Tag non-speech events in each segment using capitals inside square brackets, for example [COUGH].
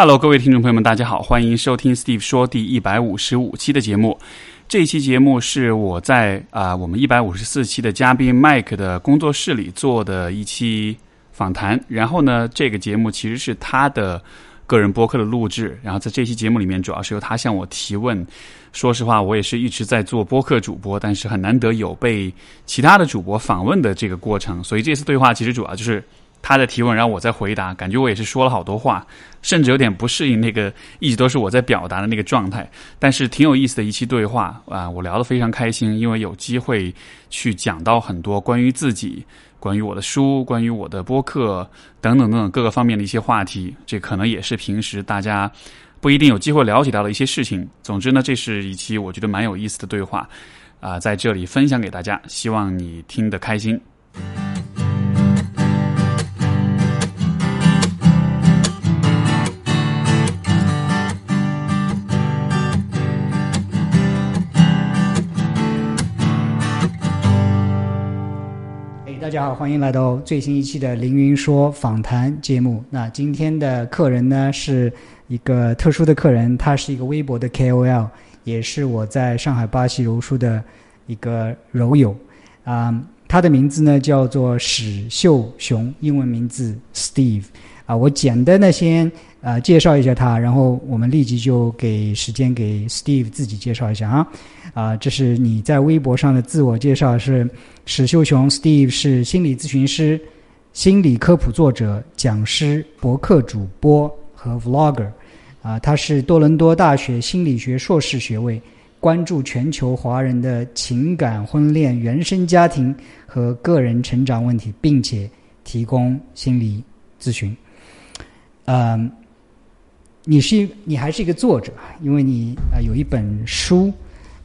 Hello，各位听众朋友们，大家好，欢迎收听 Steve 说第一百五十五期的节目。这期节目是我在啊、我们一百五十四期的嘉宾 Mike 的工作室里做的一期访谈。然后呢，这个节目其实是他的个人播客的录制。然后在这期节目里面，主要是由他向我提问。说实话，我也是一直在做播客主播，但是很难得有被其他的主播访问的这个过程。所以这次对话其实主要就是他的提问，然后我在回答，感觉我也是说了好多话，甚至有点不适应那个一直都是我在表达的那个状态。但是挺有意思的一期对话啊，我聊得非常开心，因为有机会去讲到很多关于自己、关于我的书、关于我的播客等等等等各个方面的一些话题。这可能也是平时大家不一定有机会了解到的一些事情。总之呢，这是一期我觉得蛮有意思的对话啊、在这里分享给大家，希望你听得开心。大家好，欢迎来到最新一期的凌云说访谈节目。那今天的客人呢是一个特殊的客人，他是一个微博的 KOL，也是我在上海巴西柔术的一个柔友。啊、他的名字呢叫做史秀雄，英文名字 Steve。啊，我简单的先啊、介绍一下他，然后我们立即就给时间给 Steve 自己介绍一下啊。啊，这是你在微博上的自我介绍是史秀雄 Steve 是心理咨询师、心理科普作者、讲师、博客主播和 Vlogger。啊，他是多伦多大学心理学硕士学位，关注全球华人的情感、婚恋、原生家庭和个人成长问题，并且提供心理咨询。嗯，你是你还是一个作者，因为你啊、有一本书，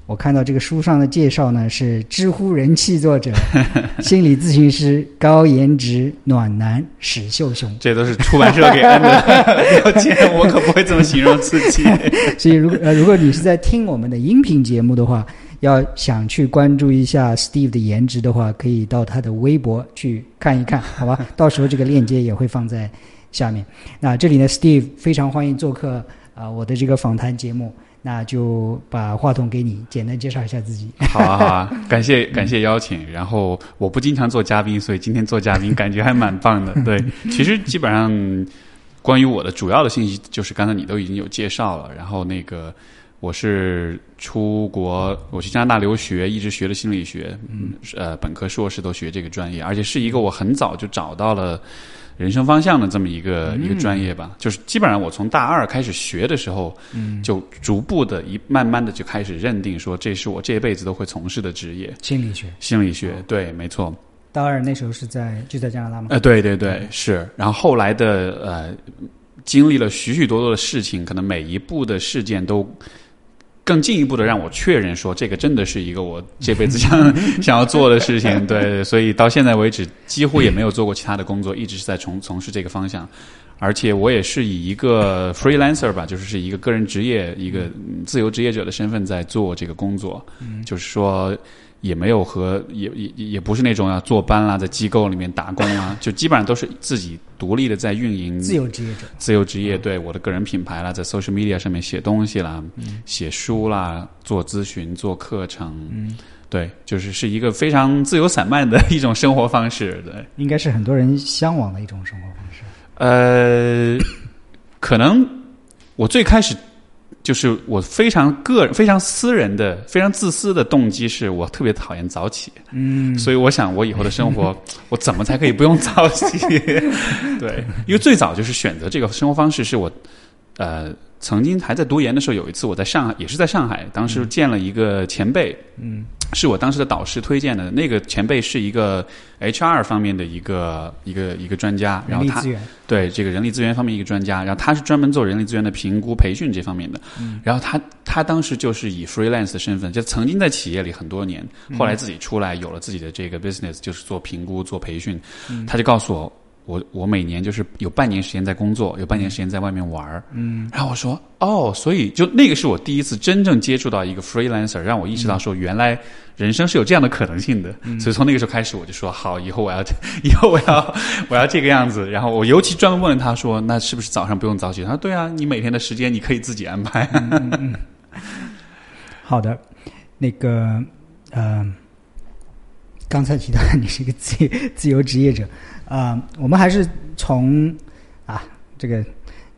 我看到这个书上的介绍呢是知乎人气作者、[LAUGHS] 心理咨询师、高颜值暖男史秀雄。这都是出版社给安的 [LAUGHS] 标签，我可不会这么形容自己。[LAUGHS] 所以如果呃如果你是在听我们的音频节目的话，要想去关注一下 Steve 的颜值的话，可以到他的微博去看一看，好吧？到时候这个链接也会放在下面。那这里呢，Steve 非常欢迎做客啊、我的这个访谈节目。那就把话筒给你，简单介绍一下自己。好啊，好啊，感谢 [LAUGHS] 感谢邀请。然后我不经常做嘉宾，所以今天做嘉宾感觉还蛮棒的。[LAUGHS] 对，其实基本上关于我的主要的信息就是刚才你都已经有介绍了。然后那个我是出国，我去加拿大留学，一直学的心理学，嗯，呃，本科、硕士都学这个专业，而且是一个我很早就找到了。人生方向的这么一个、一个专业吧，就是基本上我从大二开始学的时候，嗯，就逐步的一慢慢的就开始认定说这是我这辈子都会从事的职业，心理学，心理学，对，没错，大二那时候是在就在加拿大吗？呃，对对对，是。然后后来的呃，经历了许许多多的事情，可能每一步的事件都更进一步的让我确认说，这个真的是一个我这辈子想 [LAUGHS] 想要做的事情。对，[LAUGHS] 所以到现在为止，几乎也没有做过其他的工作，一直是在从从事这个方向。而且我也是以一个 [LAUGHS] freelancer 吧，就是是一个个人职业、一个嗯自由职业者的身份在做这个工作。就是说，也没有和也也也不是那种要坐班啦，在机构里面打工啊，[LAUGHS] 就基本上都是自己独立的在运营自由职业者。自由职业，对我的个人品牌啦，在 social media 上面写东西啦，写书啦，做咨询、做课程，对，就是是一个非常自由散漫的一种生活方式，对。应该是很多人向往的一种生活方式。呃，可能我最开始就是我非常个人、非常私人的、非常自私的动机，是我特别讨厌早起。嗯，所以我想，我以后的生活，[LAUGHS] 我怎么才可以不用早起？对，因为最早就是选择这个生活方式，是我呃曾经还在读研的时候，有一次我在上海，也是在上海，当时见了一个前辈，嗯，是我当时的导师推荐的。那个前辈是一个 HR 方面的一个一个一个专家，然后他人力资源。对这个人力资源方面一个专家，然后他是专门做人力资源的评估、培训这方面的。然后他他当时就是以 freelance 的身份，就曾经在企业里很多年，后来自己出来有了自己的这个 business，就是做评估、做培训。他就告诉我，我我每年就是有半年时间在工作，有半年时间在外面玩儿。嗯，然后我说哦，所以就那个是我第一次真正接触到一个 freelancer，让我意识到说原来人生是有这样的可能性的。所以从那个时候开始，我就说好，以后我要 [LAUGHS] 以后我要我要这个样子。然后我尤其专门问了他说，那是不是早上不用早起？他说对啊，你每天的时间你可以自己安排。[LAUGHS] 好的，那个呃，刚才提到你是一个自自由职业者。啊，我们还是从啊，这个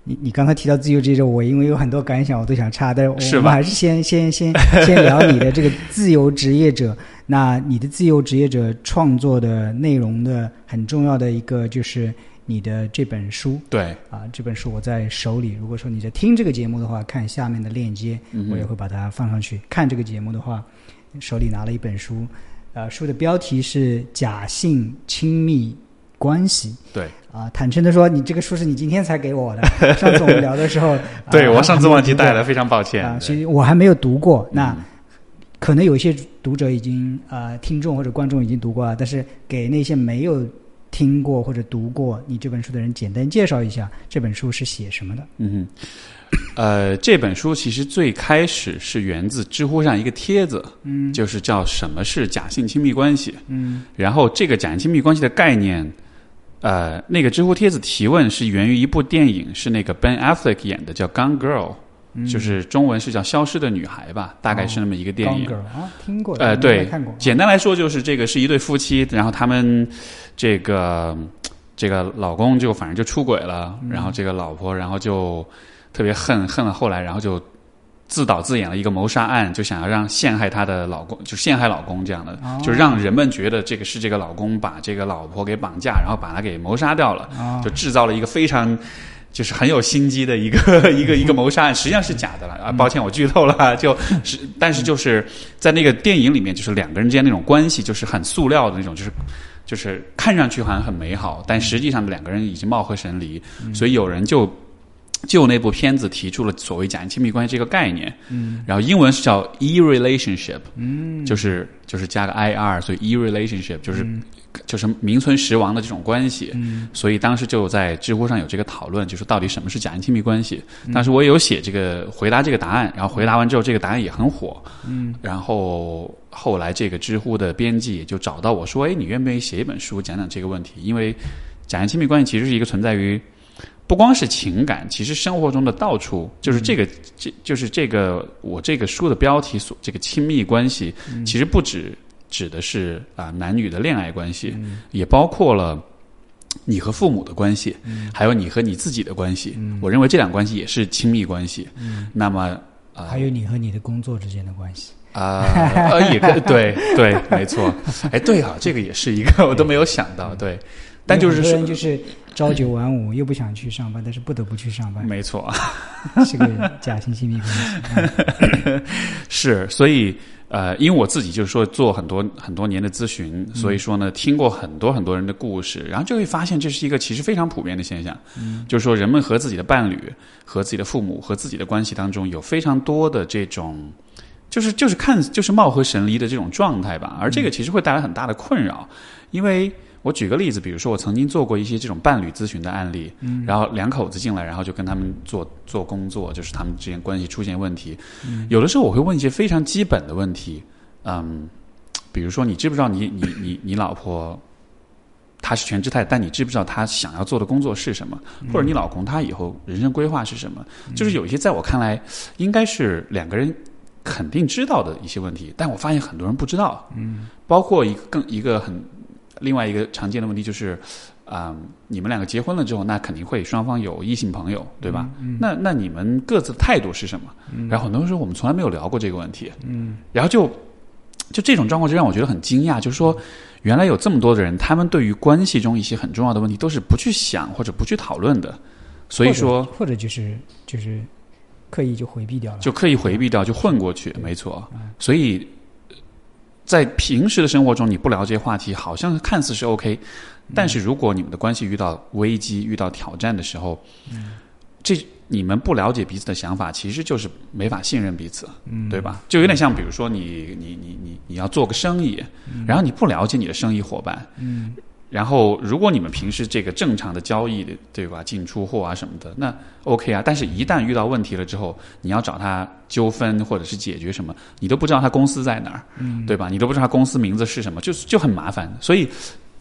你你刚才提到自由职业者，我因为有很多感想，我都想插，但是我们还是先先先 [LAUGHS] 先聊你的这个自由职业者。那你的自由职业者创作的内容的很重要的一个就是你的这本书。对啊，这本书我在手里。如果说你在听这个节目的话，看下面的链接，我也会把它放上去。看这个节目的话，手里拿了一本书，呃，书的标题是《假性亲密》。关系对啊，坦诚的说，你这个书是你今天才给我的。[LAUGHS] 上次我们聊的时候，[LAUGHS] 对我上次忘记带了，非常抱歉啊。其实我还没有读过，那可能有一些读者已经呃，听众或者观众已经读过了。但是给那些没有听过或者读过你这本书的人，简单介绍一下这本书是写什么的。嗯哼，呃，这本书其实最开始是源自知乎上一个帖子，嗯，就是叫“什么是假性亲密关系”，嗯，然后这个假性亲密关系的概念。呃，那个知乎帖子提问是源于一部电影，是那个 Ben Affleck 演的，叫《Gone Girl》，就是中文是叫《消失的女孩》吧，大概是那么一个电影。啊，听过。呃，对，看过。简单来说，就是这个是一对夫妻，然后他们这个这个老公就反正就出轨了，然后这个老婆然后就特别恨恨了，后来然后就。自导自演了一个谋杀案，就想要让陷害她的老公，就陷害老公这样的，就让人们觉得这个是这个老公把这个老婆给绑架，然后把她给谋杀掉了，就制造了一个非常就是很有心机的一个一个一个谋杀案，实际上是假的了啊！抱歉，我剧透了，就 [LAUGHS] 是但是就是在那个电影里面，就是两个人之间那种关系就是很塑料的那种，就是就是看上去好像很美好，但实际上两个人已经貌合神离，所以有人就。就那部片子提出了所谓假性亲密关系这个概念，嗯，然后英文是叫 e relationship，嗯，就是就是加个 i r，所以 e relationship 就是就是名存实亡的这种关系，嗯，所以当时就在知乎上有这个讨论，就是到底什么是假性亲密关系。当时我也有写这个回答这个答案，然后回答完之后，这个答案也很火，嗯，然后后来这个知乎的编辑也就找到我说，哎，你愿不愿意写一本书讲讲这个问题？因为假性亲密关系其实是一个存在于。不光是情感，其实生活中的到处就是这个，这就是这个我这个书的标题所这个亲密关系，其实不止指的是啊男女的恋爱关系，也包括了你和父母的关系，还有你和你自己的关系。我认为这两关系也是亲密关系。那么啊，还有你和你的工作之间的关系啊，也对对，没错。哎，对啊，这个也是一个我都没有想到，对。但就是说，就是朝九晚五，又不想去上班，但是不得不去上班。没错，[LAUGHS] 是个假性亲密关系。[LAUGHS] 是，所以呃，因为我自己就是说做很多很多年的咨询，所以说呢，听过很多很多人的故事，然后就会发现这是一个其实非常普遍的现象。嗯，就是说人们和自己的伴侣、和自己的父母、和自己的关系当中，有非常多的这种，就是就是看就是貌合神离的这种状态吧。而这个其实会带来很大的困扰，因为。我举个例子，比如说我曾经做过一些这种伴侣咨询的案例，然后两口子进来，然后就跟他们做做工作，就是他们之间关系出现问题。有的时候我会问一些非常基本的问题，嗯，比如说你知不知道你你你你老婆她是全职太太，但你知不知道她想要做的工作是什么？或者你老公他以后人生规划是什么？就是有一些在我看来应该是两个人肯定知道的一些问题，但我发现很多人不知道。嗯，包括一个更一个很。另外一个常见的问题就是，啊，你们两个结婚了之后，那肯定会双方有异性朋友，对吧？那那你们各自的态度是什么？然后很多人说我们从来没有聊过这个问题。嗯，然后就就这种状况就让我觉得很惊讶，就是说原来有这么多的人，他们对于关系中一些很重要的问题都是不去想或者不去讨论的。所以说，或者就是就是刻意就回避掉了，就刻意回避掉，就混过去，没错。所以。在平时的生活中，你不聊这些话题，好像看似是 OK，但是如果你们的关系遇到危机、遇到挑战的时候，这你们不了解彼此的想法，其实就是没法信任彼此，对吧？就有点像，比如说你你你你你要做个生意，然后你不了解你的生意伙伴，然后，如果你们平时这个正常的交易的，对吧，进出货啊什么的，那 OK 啊。但是，一旦遇到问题了之后，你要找他纠纷或者是解决什么，你都不知道他公司在哪儿，对吧？你都不知道他公司名字是什么，就就很麻烦。所以，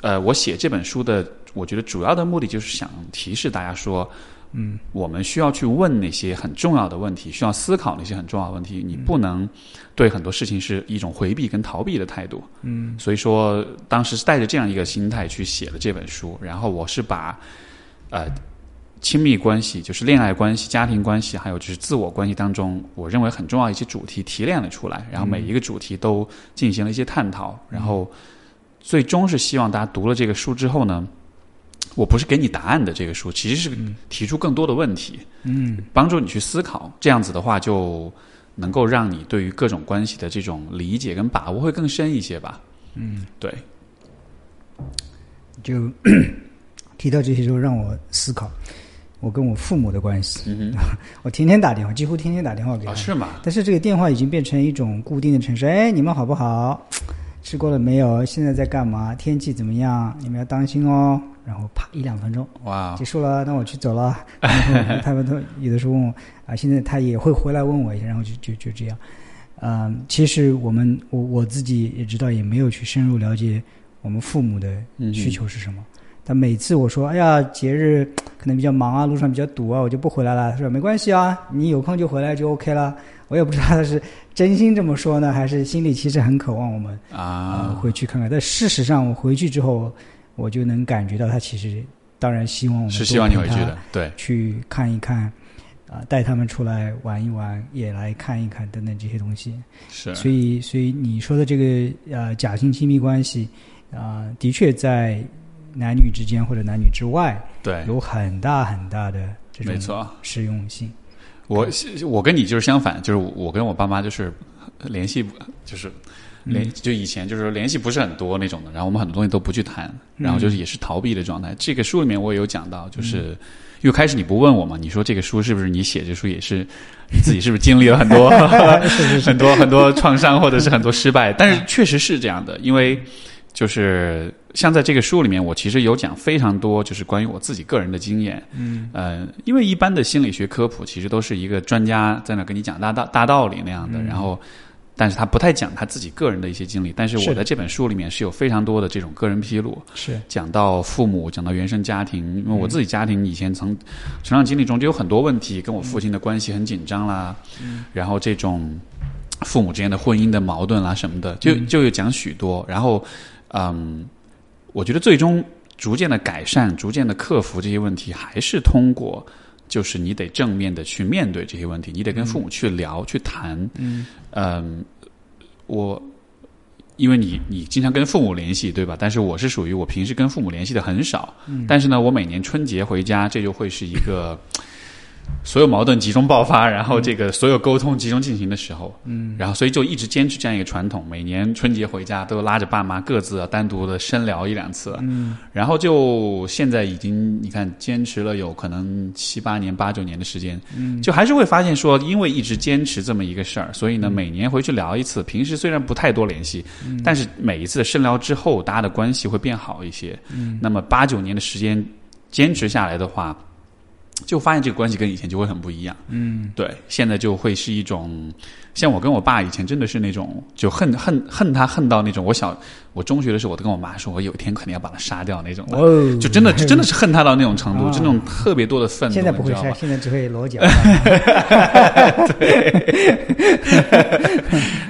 呃，我写这本书的，我觉得主要的目的就是想提示大家说。嗯，我们需要去问那些很重要的问题，需要思考那些很重要的问题。你不能对很多事情是一种回避跟逃避的态度。嗯，所以说当时是带着这样一个心态去写了这本书。然后我是把呃亲密关系，就是恋爱关系、家庭关系，还有就是自我关系当中，我认为很重要一些主题提炼了出来。然后每一个主题都进行了一些探讨。然后最终是希望大家读了这个书之后呢。我不是给你答案的这个书，其实是提出更多的问题，嗯，帮助你去思考。这样子的话，就能够让你对于各种关系的这种理解跟把握会更深一些吧。嗯，对。就 [CLEARS THROAT] 提到这些之后，让我思考我跟我父母的关系。嗯 [LAUGHS] 我天天打电话，几乎天天打电话给他。啊，是吗？但是这个电话已经变成一种固定的程式。哎，你们好不好？吃过了没有？现在在干嘛？天气怎么样？你们要当心哦。然后啪一两分钟，哇，结束了，那我去走了。[LAUGHS] 他们都有的时候问我啊，现在他也会回来问我一下，然后就就就这样。嗯，其实我们我我自己也知道，也没有去深入了解我们父母的需求是什么。但每次我说，哎呀，节日可能比较忙啊，路上比较堵啊，我就不回来了。他说没关系啊，你有空就回来就 OK 了。我也不知道他是真心这么说呢，还是心里其实很渴望我们啊回去看看。但事实上，我回去之后。我就能感觉到他其实当然希望我们是希望你回去的，对，去看一看，啊，带他们出来玩一玩，也来看一看等等这些东西。是，所以，所以你说的这个呃假性亲密关系啊，的确在男女之间或者男女之外，对，有很大很大的这种没错实用性。我我跟你就是相反，就是我跟我爸妈就是联系就是。联就以前就是联系不是很多那种的，然后我们很多东西都不去谈，然后就是也是逃避的状态。这个书里面我也有讲到，就是又开始你不问我嘛，你说这个书是不是你写？这书也是你自己是不是经历了很多 [LAUGHS] 很多很多创伤或者是很多失败？但是确实是这样的，因为就是像在这个书里面，我其实有讲非常多，就是关于我自己个人的经验。嗯，呃，因为一般的心理学科普其实都是一个专家在那跟你讲大道大道理那样的，然后。但是他不太讲他自己个人的一些经历，但是我在这本书里面是有非常多的这种个人披露，是。讲到父母，讲到原生家庭，因为我自己家庭以前曾成长经历中就有很多问题，跟我父亲的关系很紧张啦，然后这种父母之间的婚姻的矛盾啦什么的，就就有讲许多，然后嗯，我觉得最终逐渐的改善，逐渐的克服这些问题，还是通过。就是你得正面的去面对这些问题，你得跟父母去聊、去谈。嗯，嗯，我因为你你经常跟父母联系，对吧？但是我是属于我平时跟父母联系的很少。嗯，但是呢，我每年春节回家，这就会是一个。所有矛盾集中爆发，然后这个所有沟通集中进行的时候，嗯，然后所以就一直坚持这样一个传统，每年春节回家都拉着爸妈各自单独的深聊一两次，嗯，然后就现在已经你看坚持了有可能七八年八九年的时间，嗯，就还是会发现说，因为一直坚持这么一个事儿，所以呢，每年回去聊一次，平时虽然不太多联系，但是每一次的深聊之后，大家的关系会变好一些，嗯，那么八九年的时间坚持下来的话。就发现这个关系跟以前就会很不一样。嗯，对，现在就会是一种，像我跟我爸以前真的是那种，就恨恨恨他恨到那种。我小我中学的时候，我都跟我妈说，我有一天肯定要把他杀掉那种。哦，就真的 [LAUGHS] 就真的是恨他到那种程度，就那种特别多的愤怒。现在不会杀，现在只会裸脚。[LAUGHS] [LAUGHS] 对，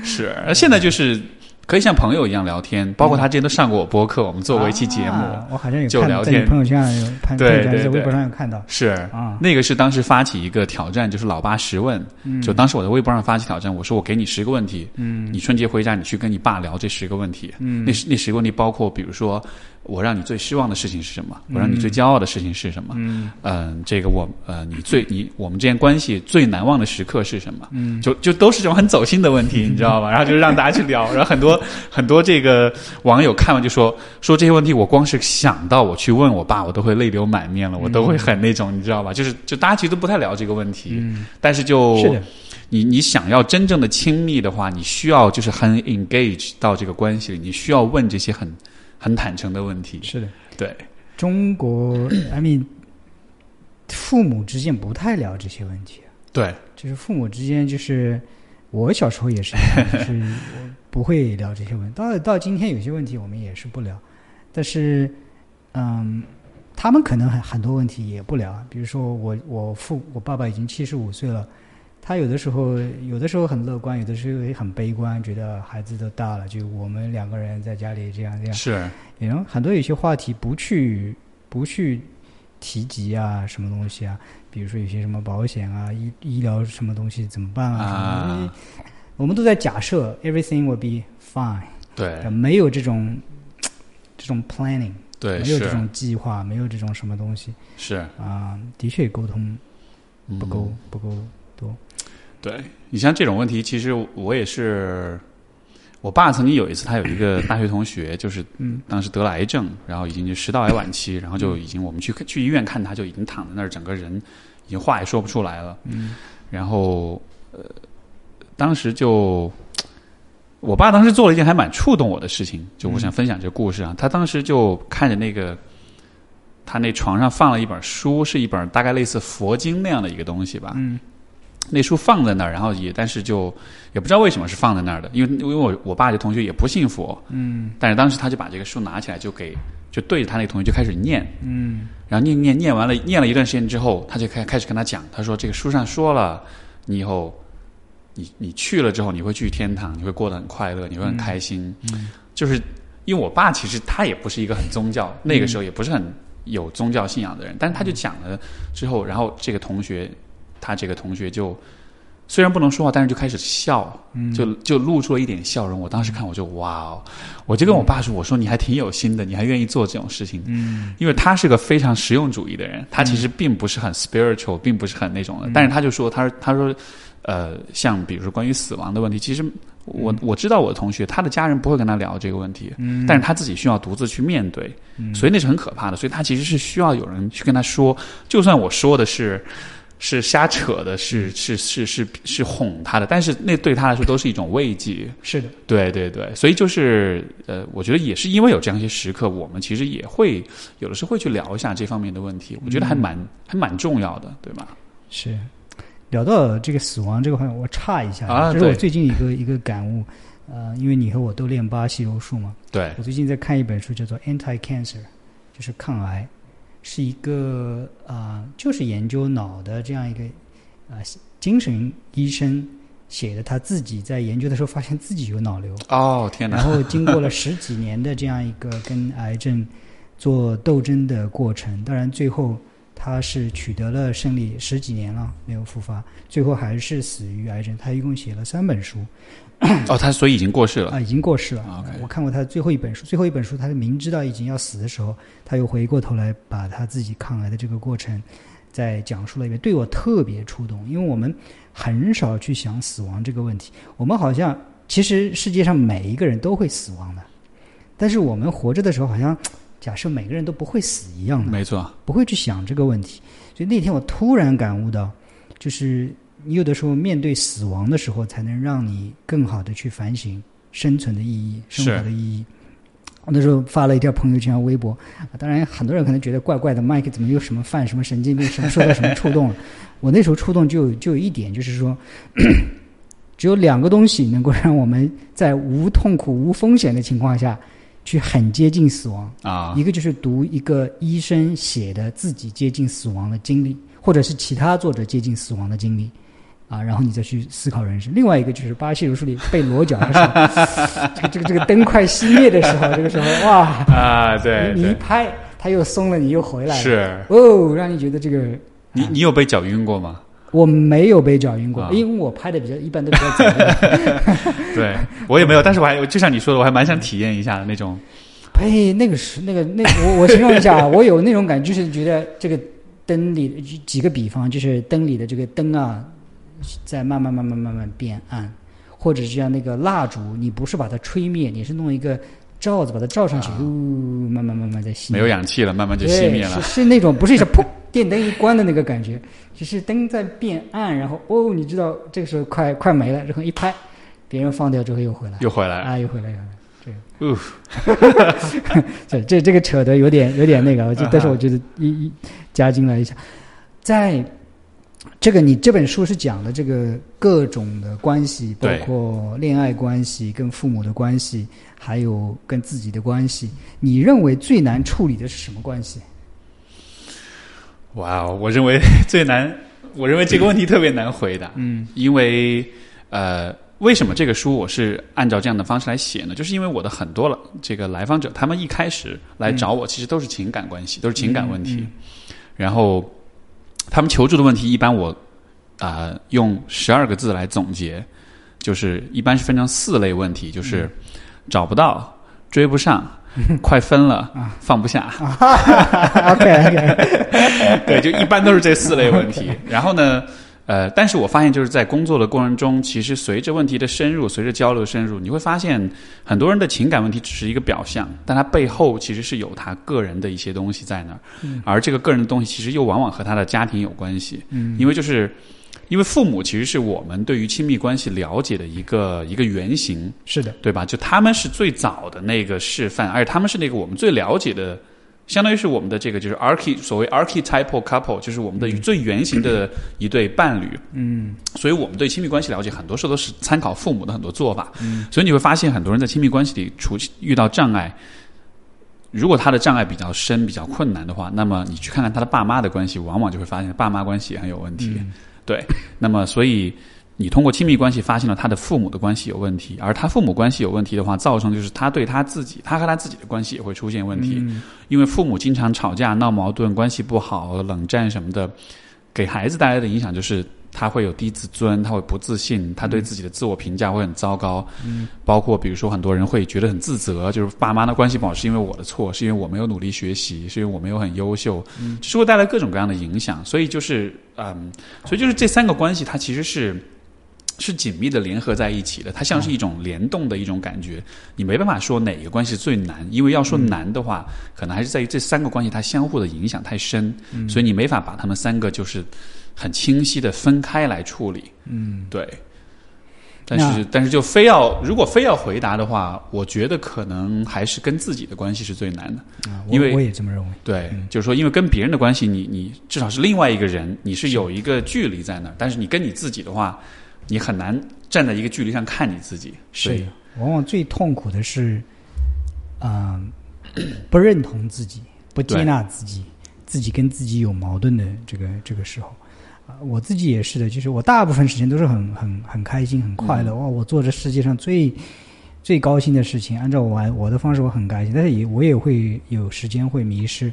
是，现在就是。可以像朋友一样聊天，包括他之前都上过我播客，我们做过一期节目，我好像有就聊天，朋友圈有对对对。在微博上有看到，是啊，那个是当时发起一个挑战，就是老爸十问，嗯。就当时我在微博上发起挑战，我说我给你十个问题，嗯，你春节回家你去跟你爸聊这十个问题，嗯，那那十个问题包括比如说。我让你最失望的事情是什么？我让你最骄傲的事情是什么？嗯，嗯，这个我呃，你最你我们之间关系最难忘的时刻是什么？嗯，就就都是这种很走心的问题，[LAUGHS] 你知道吧？然后就让大家去聊，然后很多很多这个网友看完就说说这些问题，我光是想到我去问我爸，我都会泪流满面了，我都会很那种，你知道吧？就是就大家其实都不太聊这个问题，嗯，但是就是的，你你想要真正的亲密的话，你需要就是很 engage 到这个关系里，你需要问这些很。很坦诚的问题。是的，对，中国，I mean，父母之间不太聊这些问题，对，就是父母之间，就是我小时候也是就是我不会聊这些问题。到到今天有些问题我们也是不聊，但是，嗯，他们可能很很多问题也不聊，比如说我我父我爸爸已经七十五岁了。他有的时候，有的时候很乐观，有的时候也很悲观，觉得孩子都大了，就我们两个人在家里这样这样。是，然后很多有些话题不去不去提及啊，什么东西啊，比如说有些什么保险啊、医医疗什么东西怎么办啊？我们都在假设 everything will be fine，对，没有这种这种 planning，对，没有这种计划，没有这种什么东西，是啊，的确沟通不够不够多。对你像这种问题，其实我也是，我爸曾经有一次，他有一个大学同学，就是当时得了癌症，然后已经就食道癌晚期，然后就已经我们去去医院看他，就已经躺在那儿，整个人已经话也说不出来了。嗯，然后呃，当时就我爸当时做了一件还蛮触动我的事情，就我想分享这个故事啊。他当时就看着那个他那床上放了一本书，是一本大概类似佛经那样的一个东西吧。嗯。那书放在那儿，然后也，但是就也不知道为什么是放在那儿的，因为因为我我爸这同学也不信佛，嗯，但是当时他就把这个书拿起来，就给就对着他那个同学就开始念，嗯，然后念念念完了，念了一段时间之后，他就开开始跟他讲，他说这个书上说了，你以后你你去了之后，你会去天堂，你会过得很快乐，你会很开心，嗯，就是因为我爸其实他也不是一个很宗教，那个时候也不是很有宗教信仰的人，但是他就讲了之后，然后这个同学。他这个同学就虽然不能说话，但是就开始笑，就就露出了一点笑容。我当时看，我就哇哦！我就跟我爸说：“我说你还挺有心的，你还愿意做这种事情。”嗯，因为他是个非常实用主义的人，他其实并不是很 spiritual，并不是很那种的。但是他就说：“他说他说，呃，像比如说关于死亡的问题，其实我我知道我的同学，他的家人不会跟他聊这个问题，嗯，但是他自己需要独自去面对，所以那是很可怕的。所以他其实是需要有人去跟他说，就算我说的是。”是瞎扯的，是是是是是哄他的，但是那对他来说都是一种慰藉。是的，对对对，所以就是呃，我觉得也是因为有这样一些时刻，我们其实也会有的时候会去聊一下这方面的问题，我觉得还蛮还蛮重要的，对吧？是聊到这个死亡这个话题，我岔一下，啊，这是我最近一个一个感悟。呃，因为你和我都练巴西柔术嘛，对我最近在看一本书，叫做《Anti Cancer》，就是抗癌。是一个啊，就是研究脑的这样一个啊精神医生写的，他自己在研究的时候发现自己有脑瘤哦天哪！然后经过了十几年的这样一个跟癌症做斗争的过程，当然最后他是取得了胜利，十几年了没有复发，最后还是死于癌症。他一共写了三本书。哦，他所以已经过世了啊，已经过世了。我看过他的最后一本书，最后一本书，他明知道已经要死的时候，他又回过头来把他自己抗癌的这个过程再讲述了一遍，对我特别触动。因为我们很少去想死亡这个问题，我们好像其实世界上每一个人都会死亡的，但是我们活着的时候好像假设每个人都不会死一样的，没错，不会去想这个问题。所以那天我突然感悟到，就是。你有的时候面对死亡的时候，才能让你更好的去反省生存的意义、生活的意义。我那时候发了一条朋友圈、微博，当然很多人可能觉得怪怪的，麦克怎么又什么犯什么神经病，什么受到什么触动了？[LAUGHS] 我那时候触动就就有一点，就是说，[COUGHS] 只有两个东西能够让我们在无痛苦、无风险的情况下去很接近死亡啊。一个就是读一个医生写的自己接近死亡的经历，或者是其他作者接近死亡的经历。啊，然后你再去思考人生。另外一个就是巴西柔术里被裸脚的时候，这个这个这个灯快熄灭的时候，这个时候哇啊，对，你一拍，它又松了，你又回来了，是哦，让你觉得这个你你有被脚晕过吗？我没有被脚晕过，因为我拍的比较一般都比较早。[LAUGHS] 对我也没有，但是我还就像你说的，我还蛮想体验一下的那种。[LAUGHS] 哎，那个是那个那我我形容一下，我有那种感觉，就是觉得这个灯里几个比方，就是灯里的这个灯啊。在慢慢慢慢慢慢变暗，或者是像那个蜡烛，你不是把它吹灭，你是弄一个罩子把它罩上去，呜，慢慢慢慢在熄。没有氧气了，慢慢就熄灭了。是是那种不是一下砰，电灯一关的那个感觉，只是灯在变暗，然后哦，你知道这个时候快快没了，然后一拍，别人放掉之后又回来，又回来。啊，又回来，又回来。对，[LAUGHS] 这这这个扯的有点有点那个，我就但是我觉得一一加进来一下，在这个你这本书是讲的这个各种的关系，包括恋爱关系、跟父母的关系，还有跟自己的关系。你认为最难处理的是什么关系？哇哦，我认为最难，我认为这个问题特别难回答，嗯因为呃，为什么这个书我是按照这样的方式来写呢？就是因为我的很多了这个来访者，他们一开始来找我，其实都是情感关系，都是情感问题，嗯然后他们求助的问题，一般我啊、用十二个字来总结，就是一般是分成四类问题，就是找不到、追不上、快分了、放不下。[LAUGHS] OK OK，[LAUGHS] 对，就一般都是这四类问题。然后呢，呃，但是我发现就是在工作的过程中，其实随着问题的深入，随着交流的深入，你会发现很多人的情感问题只是一个表象，但他背后其实是有他个人的一些东西在那儿，而这个个人的东西其实又往往和他的家庭有关系，嗯因为就是。因为父母其实是我们对于亲密关系了解的一个一个原型，是的，对吧？就他们是最早的那个示范，而且他们是那个我们最了解的，相当于是我们的这个就是 archy 所谓 archetypal couple，就是我们的最原型的 [CLEARS THROAT] 一对伴侣。嗯所以我们对亲密关系了解，很多时候都是参考父母的很多做法。嗯所以你会发现，很多人在亲密关系里出遇到障碍。如果他的障碍比较深、比较困难的话，那么你去看看他的爸妈的关系，往往就会发现爸妈关系也很有问题。对，那么所以你通过亲密关系发现了他的父母的关系有问题，而他父母关系有问题的话，造成就是他对他自己，他和他自己的关系也会出现问题，因为父母经常吵架、闹矛盾、关系不好、冷战什么的，给孩子带来的影响就是他会有低自尊，他会不自信，他对自己的自我评价会很糟糕。嗯，包括比如说很多人会觉得很自责，就是爸妈的关系不好是因为我的错，是因为我没有努力学习，是因为我没有很优秀，嗯，就是会带来各种各样的影响。所以就是嗯，所以就是这三个关系它其实是。是紧密的联合在一起的，它像是一种联动的一种感觉。你没办法说哪个关系最难，因为要说难的话，可能还是在于这三个关系它相互的影响太深，所以你没法把它们三个就是很清晰的分开来处理。嗯，对。但是，但是就非要如果非要回答的话，我觉得可能还是跟自己的关系是最难的。啊，因为我也这么认为。对，就是说，因为跟别人的关系，你你至少是另外一个人，你是有一个距离在那儿，但是你跟你自己的话，你很难站在一个距离上看你自己。是，往往最痛苦的是，嗯、[COUGHS] 不认同自己，不接纳自己，自己跟自己有矛盾的这个这个时候。啊，我自己也是的，就是我大部分时间都是很很很开心、很快乐。哇，我做这世界上最最高兴的事情，按照我我的方式，我很开心。但是也我也会有时间会迷失。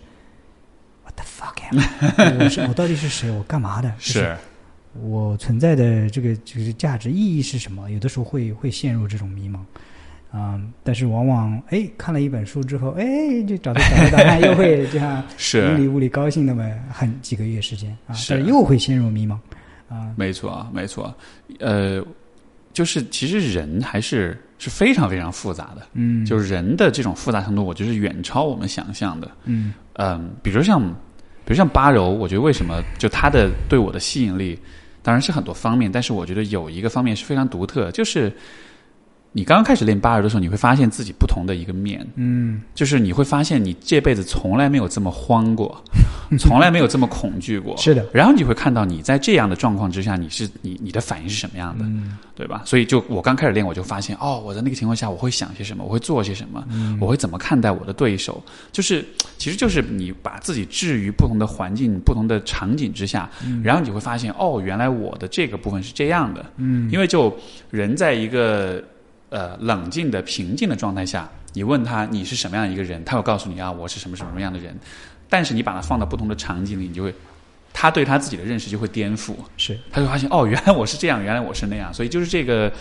What the fuck am I？[LAUGHS] 我是我到底是谁？我干嘛的？就是我存在的这个就是价值意义是什么？有的时候会会陷入这种迷茫，嗯，但是往往哎看了一本书之后，哎就找到找到答案，又会这样 [LAUGHS] 是。屋里雾里高兴那么很几个月时间啊，是。但是又会陷入迷茫。啊，没错啊，没错，呃，就是其实人还是是非常非常复杂的，嗯，就是人的这种复杂程度，我觉得是远超我们想象的。嗯。嗯，比如像，比如像巴柔，我觉得为什么就他的对我的吸引力，当然是很多方面，但是我觉得有一个方面是非常独特，就是你刚刚开始练八柔的时候，你会发现自己不同的一个面，嗯。就是你会发现你这辈子从来没有这么慌过，[LAUGHS] 从来没有这么恐惧过，是的，然后你会看到你在这样的状况之下，你是你你的反应是什么样的，嗯。对吧？所以就我刚开始练，我就发现哦，我在那个情况下我会想些什么，我会做些什么，嗯。我会怎么看待我的对手，就是其实就是你把自己置于不同的环境、不同的场景之下，然后你会发现哦，原来我的这个部分是这样的，嗯。因为就人在一个呃冷静的、平静的状态下，你问他你是什么样的一个人，他会告诉你啊，我是什么什么样的人。但是你把它放到不同的场景里，你就会，他对他自己的认识就会颠覆，是。他就发现哦，原来我是这样，原来我是那样，所以就是这个，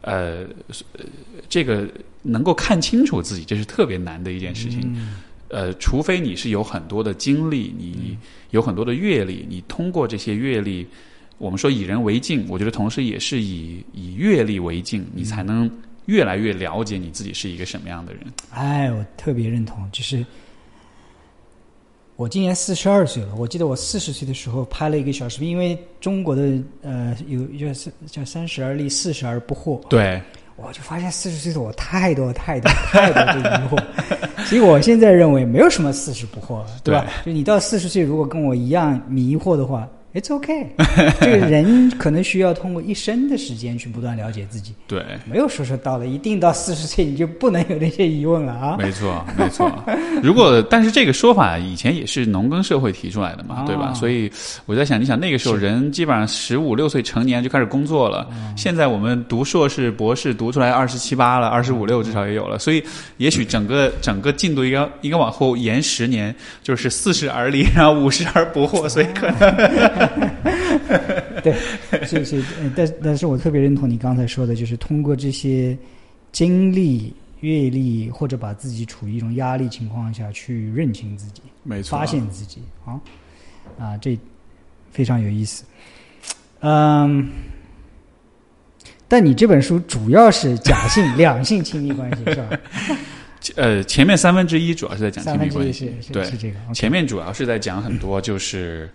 呃，呃这个能够看清楚自己，这是特别难的一件事情。嗯。呃，除非你是有很多的经历，你有很多的阅历，你通过这些阅历，我们说以人为镜，我觉得同时也是以以阅历为镜，你才能越来越了解你自己是一个什么样的人。哎，我特别认同，就是我今年四十二岁了。我记得我四十岁的时候拍了一个小视频，因为中国的呃有叫是叫三十而立，四十而不惑。对，我就发现四十岁的我太多太多太多的疑惑。[LAUGHS] 所以我现在认为没有什么四十不惑，对吧？就你到四十岁，如果跟我一样迷惑的话。It's okay，[LAUGHS] 这个人可能需要通过一生的时间去不断了解自己。对，没有说说到了一定到四十岁你就不能有那些疑问了啊。[LAUGHS] 没错，没错。如果但是这个说法以前也是农耕社会提出来的嘛，对吧？所以我在想，你想那个时候人基本上十五六岁成年就开始工作了，现在我们读硕士、博士读出来二十七八了，二十五六至少也有了。所以也许整个整个进度应该应该往后延十年，就是四十而立，然后五十而不惑，所以可能。[LAUGHS] 对，是是，但但是我特别认同你刚才说的，就是通过这些经历、阅历，或者把自己处于一种压力情况下去认清自己，没错，发现自己啊啊，这非常有意思。嗯，但你这本书主要是假性两性亲密关系是吧？[LAUGHS] 呃，前面三分之一主要是在讲亲密关系，对，是这个。前面主要是在讲很多就是。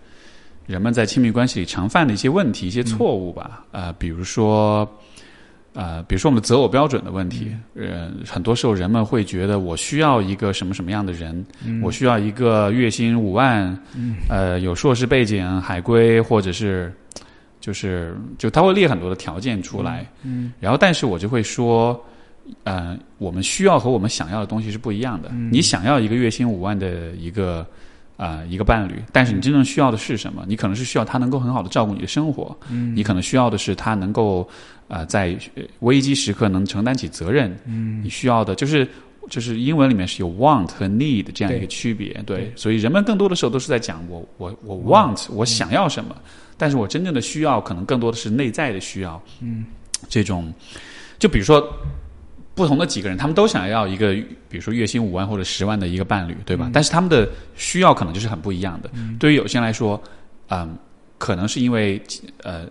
人们在亲密关系里常犯的一些问题、一些错误吧，呃，比如说，呃，比如说我们的择偶标准的问题，呃，很多时候人们会觉得我需要一个什么什么样的人，我需要一个月薪五万，呃，有硕士背景、海归，或者是，就是就他会列很多的条件出来，嗯，然后但是我就会说，呃，我们需要和我们想要的东西是不一样的，你想要一个月薪五万的一个。啊，一个伴侣，但是你真正需要的是什么？你可能是需要他能够很好的照顾你的生活，嗯，你可能需要的是他能够啊，在危机时刻能承担起责任，嗯，你需要的就是就是英文里面是有 want 和 need 这样一个区别，对，所以人们更多的时候都是在讲我我我 want 我想要什么，但是我真正的需要可能更多的是内在的需要，嗯，这种。就比如说。不同的几个人，他们都想要一个，比如说月薪五万或者十万的一个伴侣，对吧？但是他们的需要可能就是很不一样的。对于有些人来说，嗯，可能是因为呃